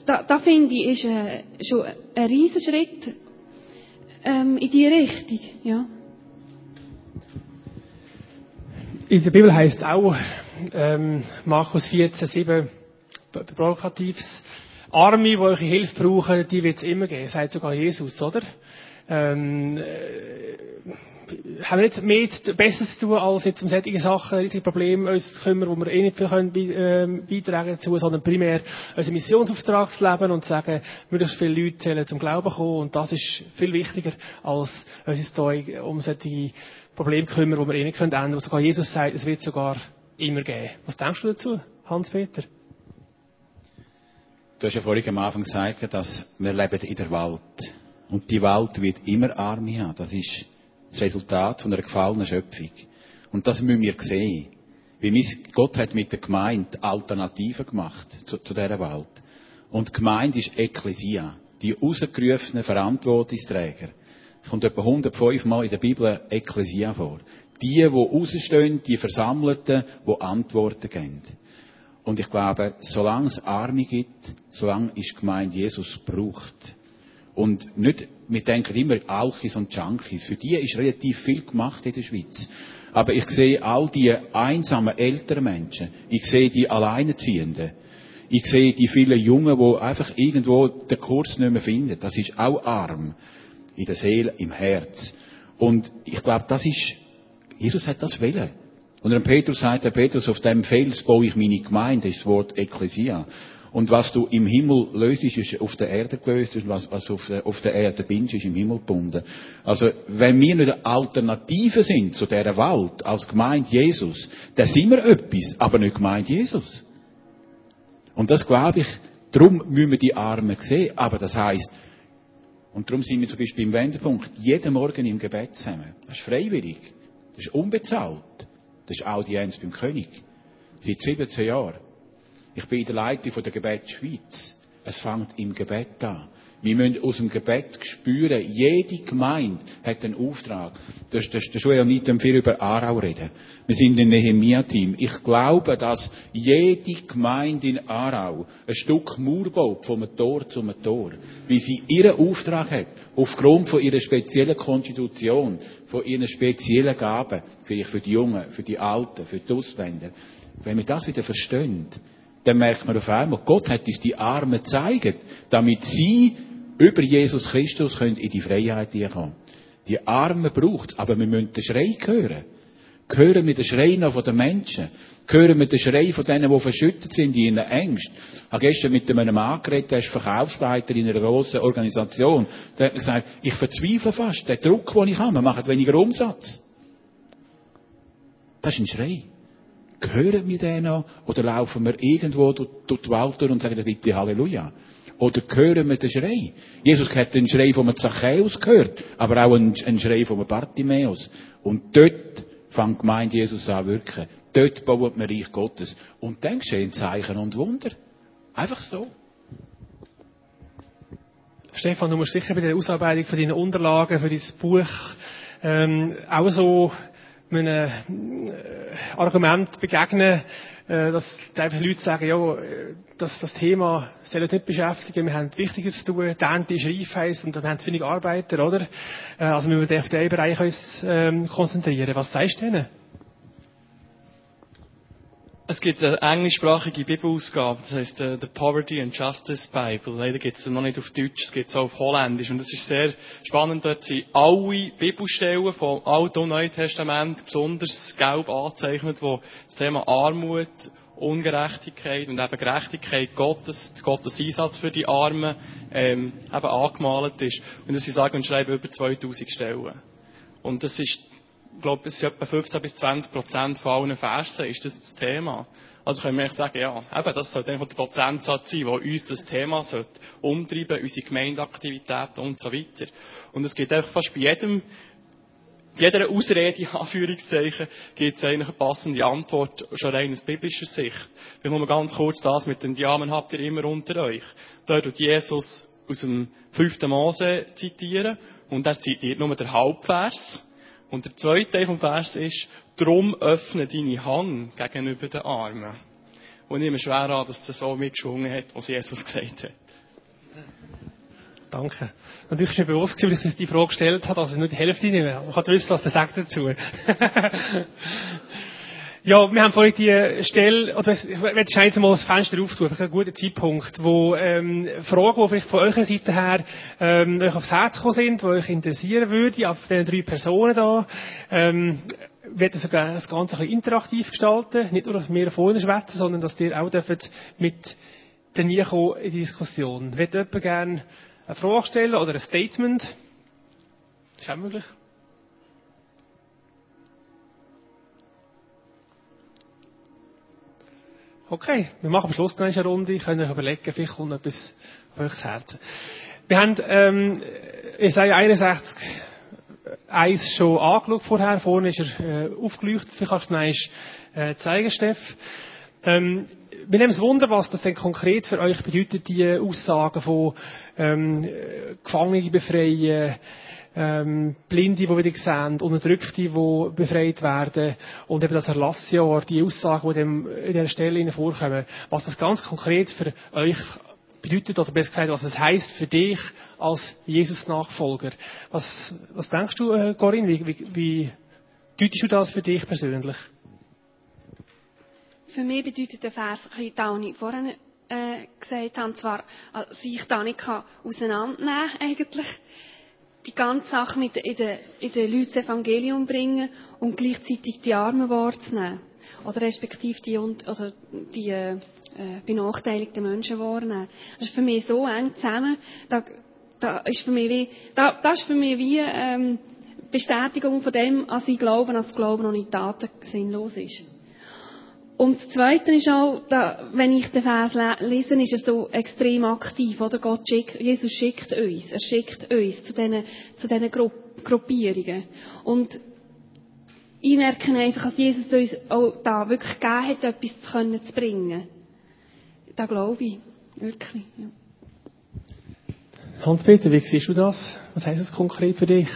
da, da finde ich, ist äh, schon ein riesen Schritt ähm, in diese Richtung. Ja. In der Bibel heißt es auch, ähm, Markus 14, 7, provokatives, Arme, die eure Hilfe brauchen, die wird es immer geben, sagt sogar Jesus, oder? Ähm, äh, haben wir nicht mehr Besseres zu tun, als jetzt um solche Sachen, riesige Probleme uns zu kümmern, wo wir eh nicht viel können, äh, beitragen dazu, sondern primär unseren Missionsauftrag zu leben und zu sagen, möglichst viele Leute sollen zum Glauben kommen und das ist viel wichtiger, als uns hier um solche Probleme zu kümmern, die wir eh nicht können ändern, wo sogar Jesus sagt, es wird sogar immer geben. Was denkst du dazu, Hans-Peter? Du hast ja vorhin am Anfang gesagt, dass wir leben in der Welt. Und die Welt wird immer Arme haben. Das ist das Resultat von einer gefallenen Schöpfung. Und das müssen wir sehen. Wie Gott hat mit der Gemeinde Alternativen gemacht zu, zu dieser Welt. Und die Gemeinde ist Ekklesia, die rausgerufenen Verantwortungsträger. Es kommt etwa 105 Mal in der Bibel Ekklesia vor. Die, die rausstehen, die Versammelten, die Antworten geben. Und ich glaube, solange es Arme gibt, solange ist die Gemeinde Jesus braucht. Und nicht, wir denken immer Alchis und Junkies. Für die ist relativ viel gemacht in der Schweiz. Aber ich sehe all die einsamen älteren Menschen. Ich sehe die Alleinerziehenden. Ich sehe die vielen Jungen, die einfach irgendwo den Kurs nicht mehr finden. Das ist auch arm. In der Seele, im Herz. Und ich glaube, das ist, Jesus hat das wollen. Und dann Petrus sagt, der Petrus, auf dem Fels baue ich meine Gemeinde, das ist das Wort Ekklesia. Und was du im Himmel löst, ist auf der Erde gelöst, und was, was auf, der, auf der Erde bindest, ist im Himmel gebunden. Also, wenn wir nicht eine Alternative sind zu dieser Welt, als Gemeinde Jesus, dann sind wir etwas, aber nicht Gemeinde Jesus. Und das glaube ich, darum müssen wir die Armen sehen. Aber das heißt, und darum sind wir zum Beispiel im Wendepunkt jeden Morgen im Gebet zusammen. Das ist freiwillig. Das ist unbezahlt. Das ist Audienz beim König. Seit 17 Jahren. Ich bin in der Leitung von der Gebet Schweiz. Es fängt im Gebet an. Wir müssen aus dem Gebet spüren, jede Gemeinde hat einen Auftrag. Das, das, das will ja nicht viel über Aarau reden. Wir sind ein Nehemia-Team. Ich glaube, dass jede Gemeinde in Aarau ein Stück Mauer baut, vom Tor zum Tor. Wie sie ihren Auftrag hat, aufgrund von ihrer speziellen Konstitution, von ihren speziellen Gaben, vielleicht für die Jungen, für die Alten, für die Ausländer. Wenn wir das wieder verstehen, dann merkt man auf einmal, Gott hat uns die Armen gezeigt, damit sie über Jesus Christus können in die Freiheit kommen. Die Armen braucht aber wir müssen den Schrei hören. Hören wir den Schrei noch von den Menschen. Hören wir den Schrei von denen, die verschüttet sind in ihren Ängsten. Ich habe gestern mit einem Mann geredet, der ist Verkaufsleiter in einer grossen Organisation. Der hat mir gesagt, ich verzweifle fast. Der Druck, den ich habe, machen weniger Umsatz. Das ist ein Schrei. Hören wir den noch? Oder laufen wir irgendwo durch, die Welt durch und sagen bitte Halleluja? Oder hören wir den Schrei? Jesus hat den Schrei von Zachäus gehört, aber auch einen, Schrei von Bartimäus. Und dort fängt Gemeinde Jesus an wirken. Dort baut man Reich Gottes. Und dann geschehen Zeichen und Wunder. Einfach so. Stefan, du musst sicher bei der Ausarbeitung von deinen Unterlagen für dein Buch ähm, auch so einem äh, Argument begegnen, äh, dass einfach Leute sagen, ja, dass das Thema soll uns nicht beschäftigen, wir haben Wichtiges zu tun, die Ernte ist reif heisst, und dann haben wir wenig Arbeiter, oder? Äh, also müssen wir auf den Bereich uns ähm, konzentrieren. Was sagst du denen? Es gibt eine englischsprachige Bibelausgabe, das heißt äh, The Poverty and Justice Bible. Leider gibt es noch nicht auf Deutsch, es gibt es auch auf Holländisch. Und es ist sehr spannend, dort sind alle Bibelstellen vom Alten und Neuen Testament besonders gelb angezeichnet, wo das Thema Armut, Ungerechtigkeit und eben Gerechtigkeit Gottes, Gottes Einsatz für die Armen, ähm, eben angemalt ist. Und sie sagen und schreiben über 2000 Stellen. Und das ist ich glaube, es sind etwa 15 bis 20 Prozent von allen Versen ist das das Thema. Also können wir sagen, ja, eben, das sollte einfach der Prozentsatz sein, der uns das Thema sollte umtreiben, unsere Gemeindeaktivitäten und so weiter. Und es gibt einfach fast bei jedem, jeder Ausrede, Anführungszeichen, gibt es eigentlich eine passende Antwort, schon rein aus biblischer Sicht. Ich will nur ganz kurz das mit den Diamen habt ihr immer unter euch. Da tut Jesus aus dem 5. Mose zitieren, und er zitiert nur den Halbvers. Und der zweite Teil vom Vers ist, drum öffne deine Hand gegenüber den Armen. Und ich nehme schwer an, dass das so mitgeschwungen hat, was Jesus gesagt hat. Danke. Natürlich ist mir bewusst, weil ich das die Frage gestellt habe, dass ich nur die Hälfte nehme. Man kann wissen, was der sagt dazu. Ja, wir haben vorhin die Stelle, oder ich werde jetzt mal das Fenster auftun, vielleicht ein guter Zeitpunkt, wo ähm, Fragen, die vielleicht von eurer Seite her ähm, euch aufs Herz gekommen sind, die euch interessieren würden, auf den drei Personen da. Ähm, werde sogar das Ganze ein bisschen interaktiv gestalten, nicht nur, dass wir vorne schwätzen, sondern dass ihr auch dürft mit der kommen in die Diskussion. Wird jemand gerne eine Frage stellen oder ein Statement? Ist auch möglich. Okay, wir machen am Schluss noch eine Runde. Ich kann euch überlegen, vielleicht kommt etwas auf euch Herz. Wir haben, ähm, sage 61 eins schon angeschaut vorher. Vorne ist er äh, aufgeleuchtet. Vielleicht kannst du es äh, zeigen, Steff. Ähm, wir nehmen es Wunder, was das denn konkret für euch bedeutet, die Aussagen von ähm, Gefangene befreien, ähm, Blinde, die wieder sehen, Unterdrückte, die befreit werden und eben das Erlassjahr, die Aussagen, die dem, in dieser Stelle vorkommen, was das ganz konkret für euch bedeutet, oder besser gesagt, was es heisst für dich als Jesus-Nachfolger. Was, was denkst du, äh, Corinne, wie, wie, wie deutest du das für dich persönlich? Für mich bedeutet der Vers, ich vorhin äh, gesagt habe, zwar, dass ich da nicht auseinandernehmen kann, eigentlich, die ganze Sache mit in den, in den Leuten das Evangelium bringen und gleichzeitig die Armen wahrzunehmen. Oder respektive die, oder die äh, benachteiligten Menschen wahrnehmen. Das ist für mich so eng zusammen. Da, da ist für mich wie, da, das ist für mich wie ähm, Bestätigung von dem, als ich glaube, als Glauben nicht Taten sinnlos ist. Und das Zweite ist auch, da, wenn ich den Vers lese, ist er so extrem aktiv, oder? Gott schickt, Jesus schickt uns, er schickt uns zu diesen, zu diesen Gru Gruppierungen. Und ich merke einfach, dass Jesus uns auch da wirklich gegeben hat, etwas zu, können, zu bringen. Da glaube ich. Wirklich, ja. Hans-Peter, wie siehst du das? Was heisst das konkret für dich?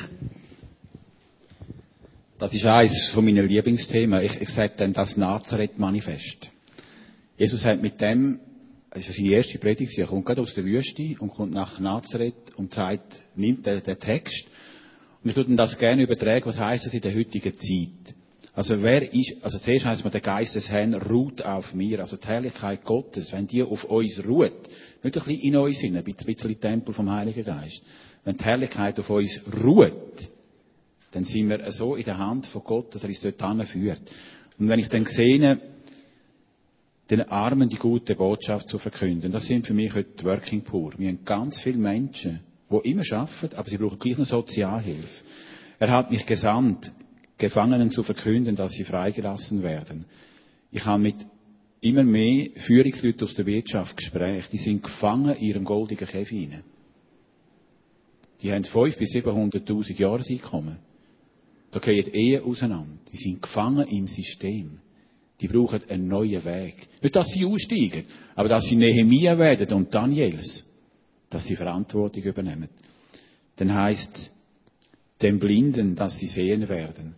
Das ist eines von meinen Lieblingsthemen. Ich, ich sage dann das Nazareth-Manifest. Jesus hat mit dem, das ist seine erste Predigt, er kommt gerade aus der Wüste und kommt nach Nazareth und sagt, nimmt den, den Text. Und ich würde das gerne übertragen, was heißt das in der heutigen Zeit? Also wer ist, also zuerst heißt man, der Geist des Herrn ruht auf mir, also die Herrlichkeit Gottes, wenn die auf uns ruht, nicht ein bisschen in uns sind, ein bisschen Tempel vom Heiligen Geist, wenn die Herrlichkeit auf uns ruht, dann sind wir so in der Hand von Gott, dass er uns dort führt. Und wenn ich dann sehe, den Armen die gute Botschaft zu verkünden, das sind für mich heute Working Poor. Wir haben ganz viele Menschen, die immer arbeiten, aber sie brauchen gleich noch Sozialhilfe. Er hat mich gesandt, Gefangenen zu verkünden, dass sie freigelassen werden. Ich habe mit immer mehr Führungsleuten aus der Wirtschaft Gespräche, die sind gefangen in ihrem goldenen Käfig Die haben 500.000 bis 700.000 Jahreseinkommen. Da gehen Ehen auseinander. Die sind gefangen im System. Die brauchen einen neuen Weg. Nicht, dass sie aussteigen, aber dass sie Nehemiah werden und Daniels. Dass sie Verantwortung übernehmen. Dann heißt den Blinden, dass sie sehen werden.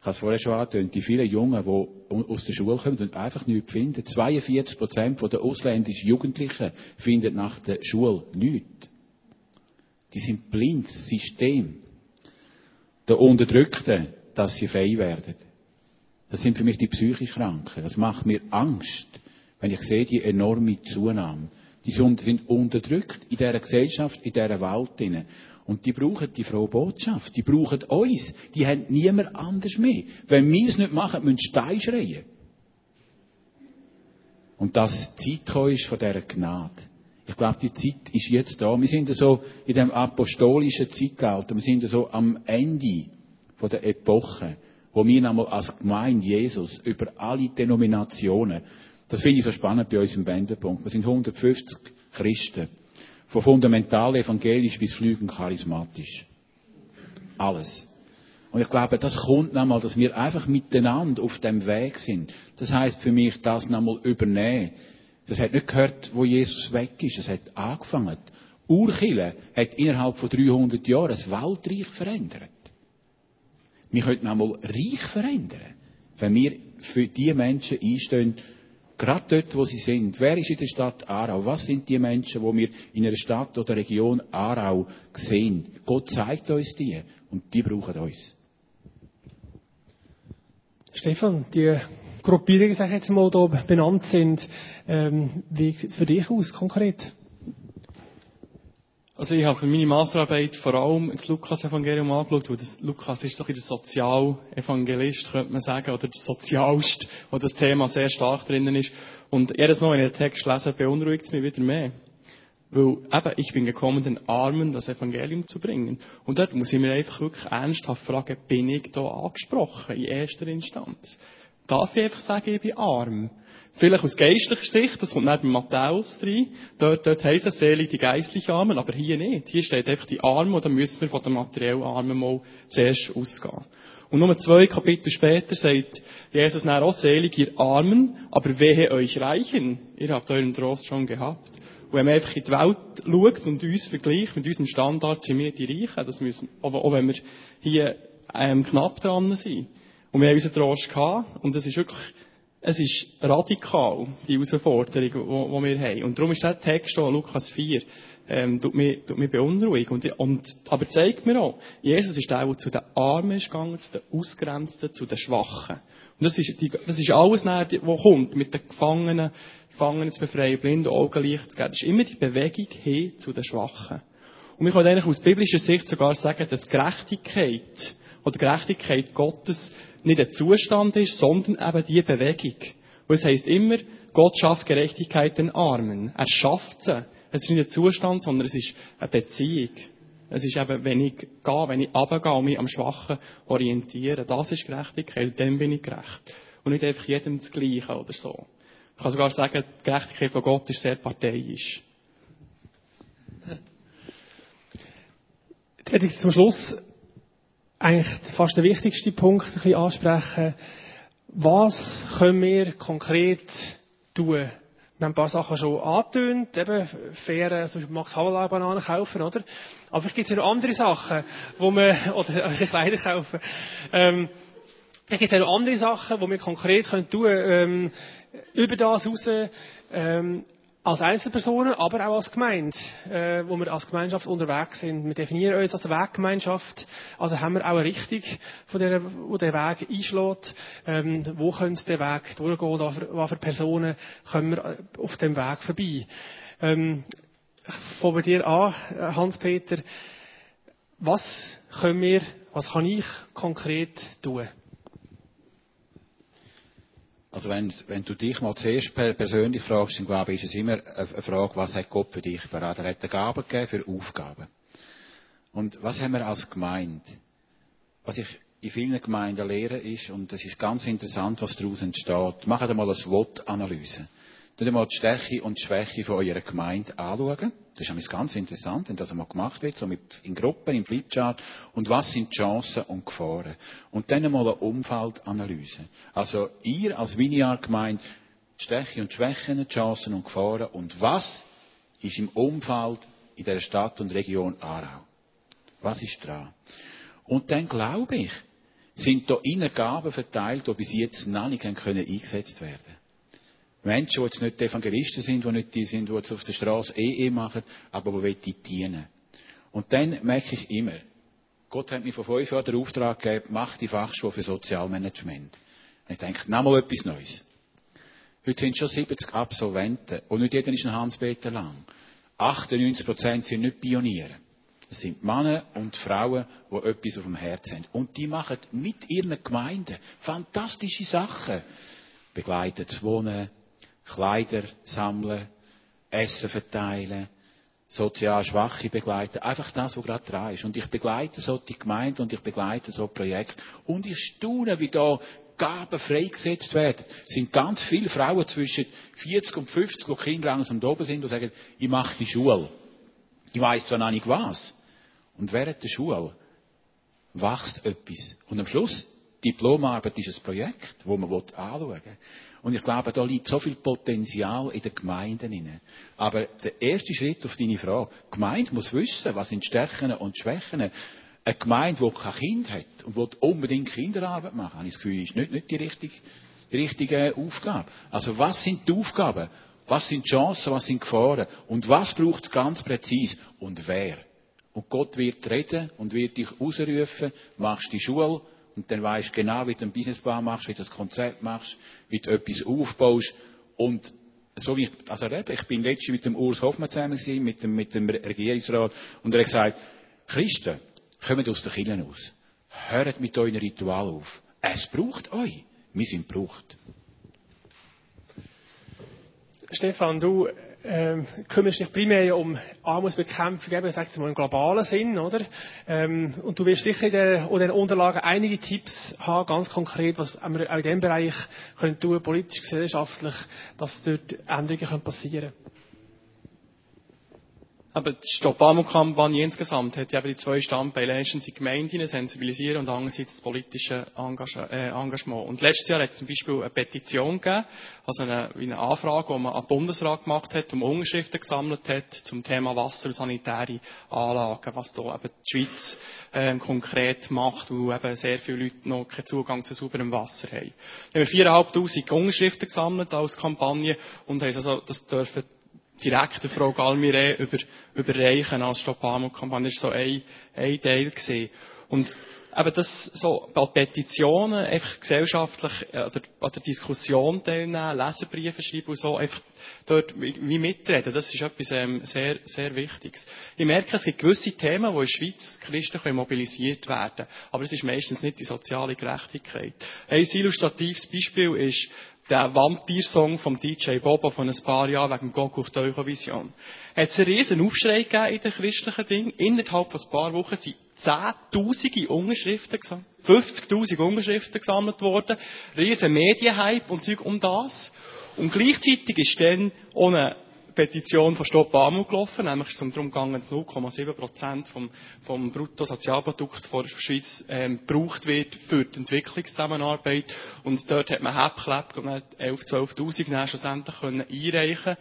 Ich habe es vorher schon angetönt, die vielen Jungen, die aus der Schule kommen und einfach nichts finden. 42 Prozent der ausländischen Jugendlichen finden nach der Schule nichts. Die sind blind, System der Unterdrückten, dass sie frei werden. Das sind für mich die psychisch Kranken. Das macht mir Angst, wenn ich sehe die enorme Zunahme. Die sind unterdrückt in dieser Gesellschaft, in dieser Welt. Und die brauchen die frohe Botschaft. Die brauchen uns. Die haben niemand anders mehr. Wenn wir es nicht machen, müssen Steine schreien. Und das Zeit ist von dieser Gnade. Ich glaube, die Zeit ist jetzt da. Wir sind so in dem apostolischen Zeitalter. Wir sind so am Ende von der Epoche, wo wir einmal als Gemeinde Jesus über alle Denominationen, das finde ich so spannend bei uns im Wendepunkt. Wir sind 150 Christen. Von fundamental evangelisch bis flügend charismatisch. Alles. Und ich glaube, das kommt nochmal, dass wir einfach miteinander auf dem Weg sind. Das heißt für mich, das nochmal übernehmen. Das hat nicht gehört, wo Jesus weg ist. Es hat angefangen. Urchille hat innerhalb von 300 Jahren das Weltreich verändert. Wir könnten einmal Reich verändern, wenn wir für die Menschen einstehen, gerade dort, wo sie sind. Wer ist in der Stadt Aarau? Was sind die Menschen, die wir in einer Stadt oder Region Aarau sehen? Gott zeigt uns die und die brauchen uns. Stefan, die Gruppierungen, sag ich jetzt mal, hier benannt sind, ähm, wie sieht es für dich aus, konkret? Also ich habe für meine Masterarbeit vor allem das Lukas-Evangelium angeschaut, weil das Lukas ist doch der Sozialevangelist, könnte man sagen, oder der Sozialist, wo das Thema sehr stark drinnen ist. Und jedes Mal, wenn ich den Text lese, beunruhigt es mich wieder mehr. Weil eben, ich bin gekommen, den Armen das Evangelium zu bringen. Und dort muss ich mir einfach wirklich ernsthaft fragen, bin ich da angesprochen, in erster Instanz? Darf ich einfach sagen, ich bin arm? Vielleicht aus geistlicher Sicht, das kommt bei Matthäus rein. Dort, dort heisst es selig die geistlich Armen, aber hier nicht. Hier steht einfach die Armen und dann müssen wir von den materiellen Armen mal zuerst ausgehen. Und nur zwei Kapitel später sagt Jesus dann auch selig ihr Armen, aber wehe euch Reichen. Ihr habt euren Trost schon gehabt. Und wenn man einfach in die Welt schaut und uns vergleicht mit unserem Standard, sind wir die Reichen. Das müssen, auch wenn wir hier ähm, knapp dran sind. Und wir haben unseren Trost gehabt. Und es ist wirklich, es ist radikal, die Herausforderung, die, wir haben. Und darum ist der Text hier, Lukas 4, ähm, tut mich, tut mich beunruhigt. Und, und, aber zeigt mir auch, Jesus ist der, der zu den Armen ist gegangen, zu den Ausgrenzten, zu den Schwachen. Und das ist, die, das ist alles, was kommt, mit den Gefangenen, Gefangenen zu befreien, blinden Augenlicht zu geben. Das ist immer die Bewegung hin zu den Schwachen. Und wir können eigentlich aus biblischer Sicht sogar sagen, dass Gerechtigkeit oder Gerechtigkeit Gottes nicht ein Zustand ist, sondern eben die Bewegung. Und es heisst immer, Gott schafft Gerechtigkeit den Armen. Er schafft sie. Es ist nicht ein Zustand, sondern es ist eine Beziehung. Es ist eben, wenn ich gehe, wenn ich runtergehe und mich am Schwachen orientiere. Das ist Gerechtigkeit. Dann bin ich gerecht. Und nicht einfach jedem das Gleiche oder so. Ich kann sogar sagen, die Gerechtigkeit von Gott ist sehr parteiisch. Jetzt werde ich zum Schluss eigentlich fast den wichtigsten Punkt ein bisschen ansprechen. Was können wir konkret tun? Wir haben ein paar Sachen schon angetönt, eben faire, so Max Havelaar Bananen kaufen, oder? Aber vielleicht gibt es ja noch andere Sachen, wo man, oder äh, Kleider kaufen, ähm, Vielleicht gibt es auch noch andere Sachen, die wir konkret können tun können, ähm, über das raus, ähm, als Einzelpersonen, aber auch als Gemeinde, äh, wo wir als Gemeinschaft unterwegs sind. Wir definieren uns als Weggemeinschaft, also haben wir auch eine Richtung, von der, wo der Weg einschlägt. Ähm, wo könnte der Weg durchgehen, was für Personen können wir auf dem Weg vorbei. Ähm, ich fange bei dir an, Hans-Peter. Was können wir, was kann ich konkret tun? Also wenn, wenn du dich mal zuerst persönlich fragst, dann glaube ich, ist es immer eine Frage, was hat Gott für dich parat? Er hat eine Gabe gegeben für Aufgaben. Und was haben wir als Gemeinde? Was ich in vielen Gemeinden lehre ist, und es ist ganz interessant, was daraus entsteht, macht einmal eine SWOT-Analyse. Nicht einmal die Stärke und die Schwäche von eurer Gemeinde anschauen. Das ist ganz interessant, wenn das einmal gemacht wird, so mit, in Gruppen, im Flipchart. Und was sind die Chancen und Gefahren? Und dann einmal eine Umfeldanalyse. Also, ihr als Vineyard-Gemeinde, die Stärke und Schwächen, die Chancen und Gefahren. Und was ist im Umfeld in der Stadt und Region Aarau? Was ist dran? Und dann glaube ich, sind da innen Gaben verteilt, die bis jetzt noch nicht können eingesetzt werden Menschen, die jetzt nicht Evangelisten sind, die nicht die sind, die jetzt auf der Straße EE eh machen, aber die die dienen. Und dann merke ich immer, Gott hat mir vor fünf Jahren den Auftrag gegeben, mach die Fachschule für Sozialmanagement. Und ich denke, noch mal etwas Neues. Heute sind schon 70 Absolventen und nicht jeder ist ein Hans-Peter lang. 98% sind nicht Pioniere. Es sind Männer und Frauen, die etwas auf dem Herzen haben. Und die machen mit ihren Gemeinden fantastische Sachen. Begleiten zu wohnen, Kleider sammeln, Essen verteilen, sozial Schwache begleiten. Einfach das, was gerade dran ist. Und ich begleite so die Gemeinde und ich begleite so Projekte. Und ich staune, wie da Gaben freigesetzt werden. Es sind ganz viele Frauen zwischen 40 und 50, die Kinder langsam oben sind und sagen, ich mache die Schule. Ich weiss zwar noch nicht was. Und während der Schule wächst etwas. Und am Schluss, Diplomarbeit ist ein Projekt, das man anschauen will. Und ich glaube, da liegt so viel Potenzial in den Gemeinden inne. Aber der erste Schritt auf deine Frage, die Gemeinde muss wissen, was sind Stärken und Schwächen. Eine Gemeinde, die kein Kind hat und die unbedingt Kinderarbeit macht, habe ich das Gefühl, ist nicht, nicht die, richtige, die richtige Aufgabe. Also was sind die Aufgaben? Was sind die Chancen? Was sind die Gefahren? Und was braucht es ganz präzise? Und wer? Und Gott wird reden und wird dich ausrufen, machst die Schule, und dann weißt du genau, wie du einen Businessplan machst, wie du das Konzept machst, wie du etwas aufbaust. Und so wie, also ich bin letztens mit dem Urs Hoffmann zusammen gewesen, mit dem, mit dem Regierungsrat, und er hat gesagt, Christen, kommt aus den Kirchen aus. Hört mit euren Ritual auf. Es braucht euch. Wir sind gebraucht. Stefan, du ähm, kümmerst dich primär um Armutsbekämpfung, eben, sagt mal im globalen Sinn, oder? Ähm, und du wirst sicher in den, in den Unterlagen einige Tipps haben, ganz konkret, was wir auch in diesem Bereich können tun, politisch, gesellschaftlich, dass dort Änderungen passieren können. Aber die Stop-Armut-Kampagne insgesamt hat ja die zwei Standbeine. Erstens die Gemeinden sensibilisieren und andererseits das politische äh, Engagement. Und letztes Jahr hat es zum Beispiel eine Petition gegeben, also eine, eine Anfrage, die man an den Bundesrat gemacht hat, um Unterschriften gesammelt hat zum Thema Wasser und sanitäre Anlagen, was da eben die Schweiz äh, konkret macht, wo eben sehr viele Leute noch keinen Zugang zu sauberem Wasser haben. Wir haben 4'500 Unterschriften gesammelt als Kampagne und haben also das dürfen direkt der Frau Galmire über, überreichen als Stop-Armut-Kampagne. Das war so ein, ein Teil gewesen. Und eben das so bei Petitionen einfach gesellschaftlich äh, oder, oder Diskussion teilnehmen, Leserbriefe schreiben und so, einfach dort wie mitreden, das ist etwas ähm, sehr, sehr Wichtiges. Ich merke, es gibt gewisse Themen, wo in der Schweiz Christen können mobilisiert werden aber es ist meistens nicht die soziale Gerechtigkeit. Ein illustratives Beispiel ist der Vampir-Song vom DJ Bobo von ein paar Jahren wegen Gog auf die Eurovision. Hat es einen riesen Aufschrei gegeben in den christlichen Dingen. Innerhalb von ein paar Wochen sind zehntausende Unterschriften, 50.000 Unterschriften gesammelt worden. Riesen Medienhype und Zeug um das. Und gleichzeitig ist dann ohne Petition von Stopp Armut gelaufen, nämlich ist es darum gegangen, dass 0,7 Prozent vom, vom Bruttosozialprodukt der Schweiz ähm, gebraucht wird für die Entwicklungszusammenarbeit. Und dort hat man Hebklepp und 11.000, 12.000 schlussendlich können einreichen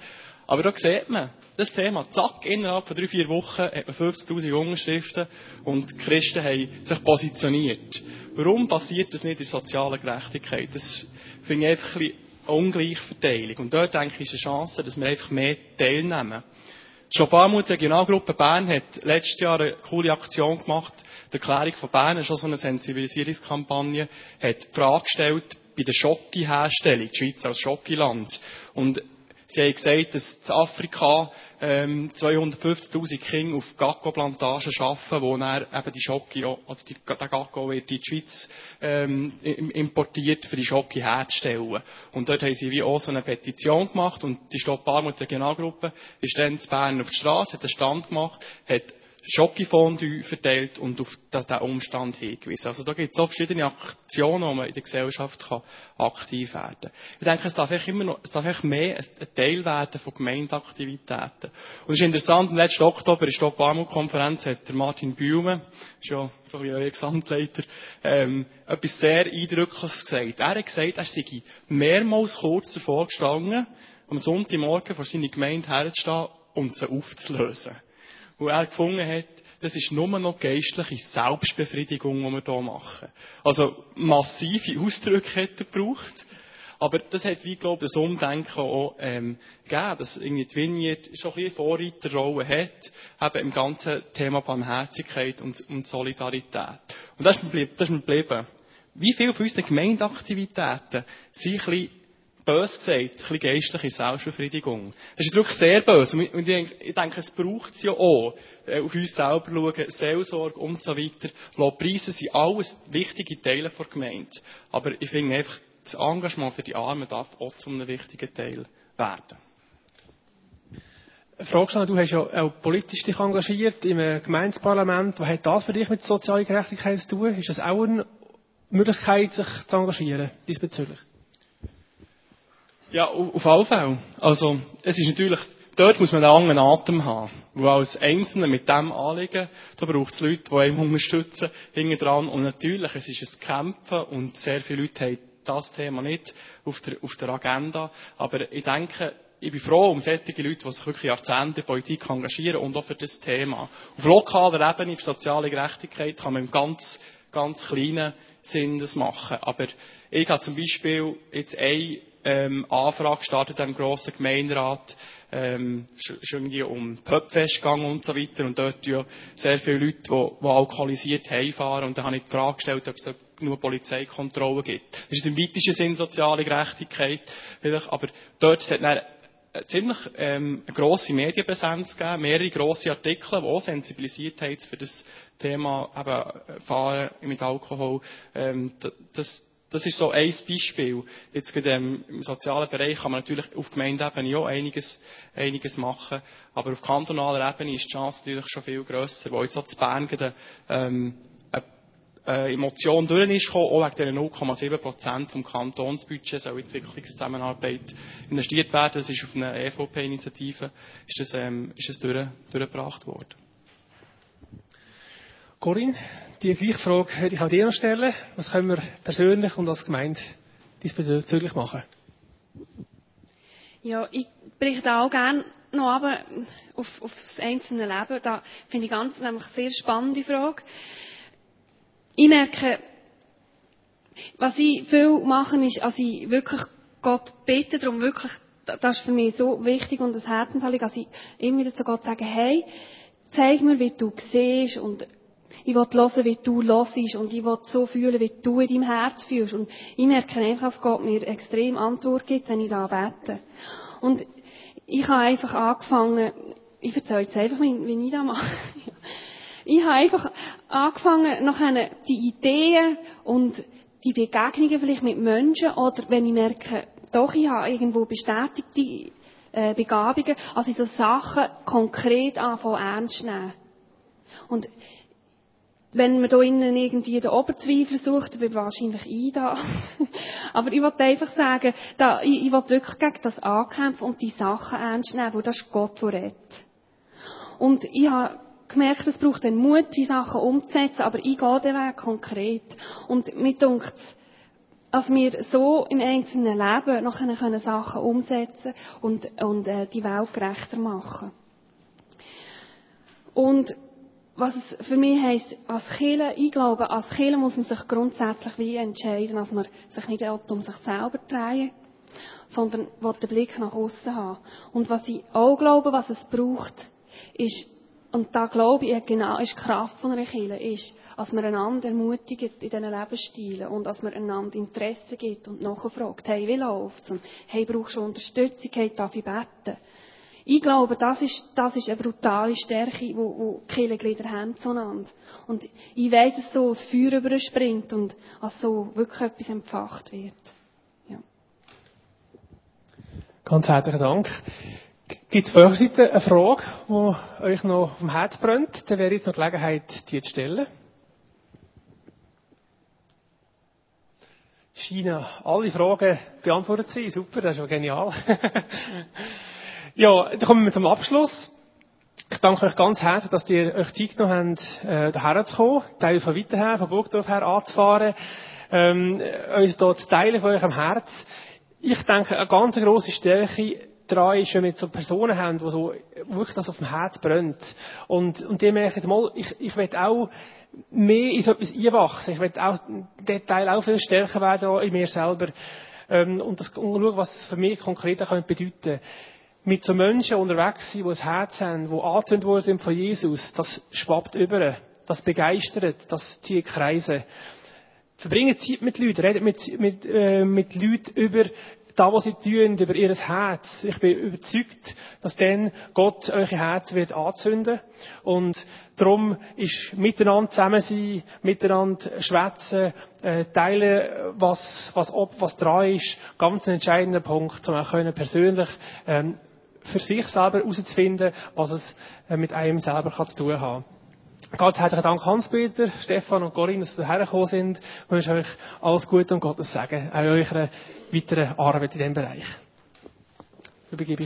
aber da sieht man, das Thema, zack, innerhalb von drei, vier Wochen hat man 50.000 Unterschriften und die Christen haben sich positioniert. Warum passiert das nicht in sozialer Gerechtigkeit? Das finde ich einfach ein bisschen Ungleichverteilung. Und dort denke ich, ist eine Chance, dass wir einfach mehr teilnehmen. Die Schoparmut Regionalgruppe Bern hat letztes Jahr eine coole Aktion gemacht. Die Erklärung von Bern ist schon so eine Sensibilisierungskampagne, hat die Frage gestellt, bei der Schokiherstellung, die Schweiz als Schokiland. Und Sie haben gesagt, dass in Afrika ähm, 250.000 Kinder auf Gacko-Plantagen arbeiten, wo dann eben die Schocke, oder die, der Gacko wird in die Schweiz ähm, importiert, für die Schocke herzustellen. Und dort haben sie wie auch so eine Petition gemacht und die Stopp Armut Regionalgruppe ist dann zu Bern auf die Straße, hat einen Stand gemacht, hat Schokofondue verteilt und auf diesen Umstand hingewiesen. Also da gibt es auch verschiedene Aktionen, wo man in der Gesellschaft kann aktiv werden kann. Ich denke, es darf echt immer noch, es darf echt mehr ein Teil werden von Gemeindeaktivitäten. Und es ist interessant, im letzten Oktober in der Stop-Armut-Konferenz hat der Martin ist ja so wie euer Gesamtleiter, ähm, etwas sehr Eindrückliches gesagt. Er hat gesagt, er sei mehrmals kurz davor gestanden, am Sonntagmorgen vor seiner Gemeinde herzustehen und sie aufzulösen wo er gefunden hat, das ist nur noch geistliche Selbstbefriedigung, die wir hier machen. Also massive Ausdrücke hätte er gebraucht. Aber das hat, wie glaube ich, das Umdenken auch ähm, gegeben, dass irgendwie die Vignette schon ein bisschen Vorreiterrolle hat, eben im ganzen Thema Barmherzigkeit und, und Solidarität. Und das ist mir geblieben. Wie viele von unseren Gemeindeaktivitäten sind ein bisschen bös gesagt, ein bisschen geistliche Selbstbefriedigung. Das ist wirklich sehr böse. Und ich denke, es braucht es ja auch. Äh, auf uns selber schauen, Seelsorge und so weiter. Lobpreisen sind alles wichtige Teile der Gemeinde. Aber ich finde einfach, das Engagement für die Armen darf auch zu einem wichtigen Teil werden. Frage du hast ja auch politisch dich engagiert im Gemeindeparlament. Was hat das für dich mit sozialer Gerechtigkeit zu tun? Ist das auch eine Möglichkeit, sich zu engagieren diesbezüglich? Ja, auf alle Fälle. Also, es ist natürlich, dort muss man einen langen Atem haben. Weil als Einzelner mit dem Anliegen, da braucht es Leute, die einem unterstützen, hinten dran. Und natürlich, es ist ein Kämpfen und sehr viele Leute haben das Thema nicht auf der, auf der Agenda. Aber ich denke, ich bin froh um solche Leute, die sich wirklich Jahrzehnte in Politik engagieren und auch für das Thema. Auf lokaler Ebene, für soziale Gerechtigkeit, kann man im ganz, ganz kleinen Sinn das machen. Aber ich habe zum Beispiel jetzt ein ähm, Anfrage gestartet im grossen Gemeinderat. Ähm, ist irgendwie um Pöpfest gegangen und so weiter. Und dort ja sehr viele Leute, die, die alkoholisiert heimfahren. Und dann habe ich die Frage gestellt, ob es genug Polizeikontrollen gibt. Das ist im weitesten Sinn soziale Gerechtigkeit. Vielleicht. Aber dort hat dann ziemlich ähm, eine grosse Medienpräsenz gegeben, mehrere grosse Artikel, die auch sensibilisiert haben für das Thema eben Fahren mit Alkohol. Ähm, das, das ist so ein Beispiel. Jetzt gerade im sozialen Bereich kann man natürlich auf Gemeindeebene auch einiges, einiges machen. Aber auf kantonaler Ebene ist die Chance natürlich schon viel grösser, wo jetzt auch zu Bern gerade, ähm, eine Emotion durch ist gekommen, auch wegen diesen 0,7 Prozent vom Kantonsbudget soll Entwicklungszusammenarbeit investiert werden. Das ist auf eine EVP-Initiative, ist das, ähm, ist das durch, durchgebracht worden. Corinne, die gleiche Frage hätte ich auch dir noch stellen. Was können wir persönlich und als Gemeinde diesbezüglich machen? Ja, ich berichte auch gerne noch aber auf, auf das einzelne Leben. Da finde ich ganz nämlich sehr spannende Frage. Ich merke, was ich viel mache, ist, also ich wirklich Gott bete darum, wirklich, das ist für mich so wichtig und das Herzensanliegen, dass ich immer wieder zu Gott sage, hey, zeig mir, wie du siehst und Ich will hören, wie du hörst und ich will so fühlen, wie du in deinem Herz fühlst. Und ich merke einfach, dass Gott mir extrem Antwort gibt, wenn ich da bete. Und ich habe einfach angefangen, ich erzähle jetzt einfach, wie ich das mache. Ich habe einfach angefangen, nachher die Ideen und die Begegnungen vielleicht mit Menschen oder wenn ich merke, doch, ich habe irgendwo bestätigte äh, Begabungen, also so Sachen konkret anfangen ernst nehmen. Und wenn man da innen irgendwie den Oberzweifel sucht, dann bin ich wahrscheinlich ich da. Aber ich wollte einfach sagen, da, ich, ich will wirklich gegen das ankämpfen und die Sachen ernst nehmen, wo das ist Gott, der redet. Und ich habe gemerkt, es braucht den Mut, die Sachen umzusetzen, aber ich gehe den Weg konkret. Und mir dunkt dass wir so im einzelnen Leben noch können Sachen umsetzen und, und äh, die Welt gerechter machen. Und was es für mich heisst, als Kirche, ich glaube, als Kirche muss man sich grundsätzlich wie entscheiden, dass man sich nicht um sich selber drehen sondern den Blick nach außen haben. Und was ich auch glaube, was es braucht, ist und da glaube ich, genau, ist die Kraft von einer Kirche, ist, dass man einander ermutigt in diesen Lebensstilen und dass man einander Interesse gibt und nachfragt, hey, wie läuft's? Und hey, brauchst du Unterstützung? Hey, darf ich beten? Ich glaube, das ist, das ist eine brutale Stärke, die, die Kirchenglieder haben zueinander. Und ich weiss, dass so das Feuer überspringt und dass so wirklich etwas empfacht wird. Ja. Ganz herzlichen Dank. Gibt es von eurer Seite eine Frage, die euch noch dem Herz brennt? Dann wäre jetzt noch Gelegenheit, die zu stellen. Scheinen alle Fragen beantwortet zu sein. Super, das ist schon genial. ja, dann kommen wir zum Abschluss. Ich danke euch ganz herzlich, dass ihr euch Zeit genommen habt, äh, hierher zu kommen, Teil von weiter her, von Burgdorf her anzufahren, ähm, uns dort zu teilen von eurem Herz. Ich denke, eine ganz grosse Stärke daran ist, wenn wir so Personen haben, die so wirklich das auf dem Herz brennt. Und, und die merken, mal, ich, ich will auch mehr in so etwas einwachsen. Ich will auch, der Teil auch viel stärker werden in mir selber. Ähm, und, das, und schauen, was es für mich konkret bedeuten könnte. Mit so Menschen unterwegs sein, die ein Herz haben, die angetönt worden sind von Jesus, das schwappt über. Das begeistert, das zieht Kreise. Verbringen Zeit mit Leuten, redet mit, mit, äh, mit Leuten über da, was sie tun, über ihr Herz. Ich bin überzeugt, dass dann Gott euer Herz wird anzünden. Und darum ist miteinander zusammen sein, miteinander schwätzen, äh, teilen, was, was, ob, was dran ist, ganz ein entscheidender Punkt, um auch können persönlich, ähm, für sich selber herauszufinden, was es äh, mit einem selber kann zu tun haben. Ganz herzlichen Dank Hans-Peter, Stefan und Corinne, dass ihr hergekommen sind. Ich wünsche euch alles Gute und Gottes Segen, auch in eurer weiteren Arbeit in diesem Bereich. Übergebe ich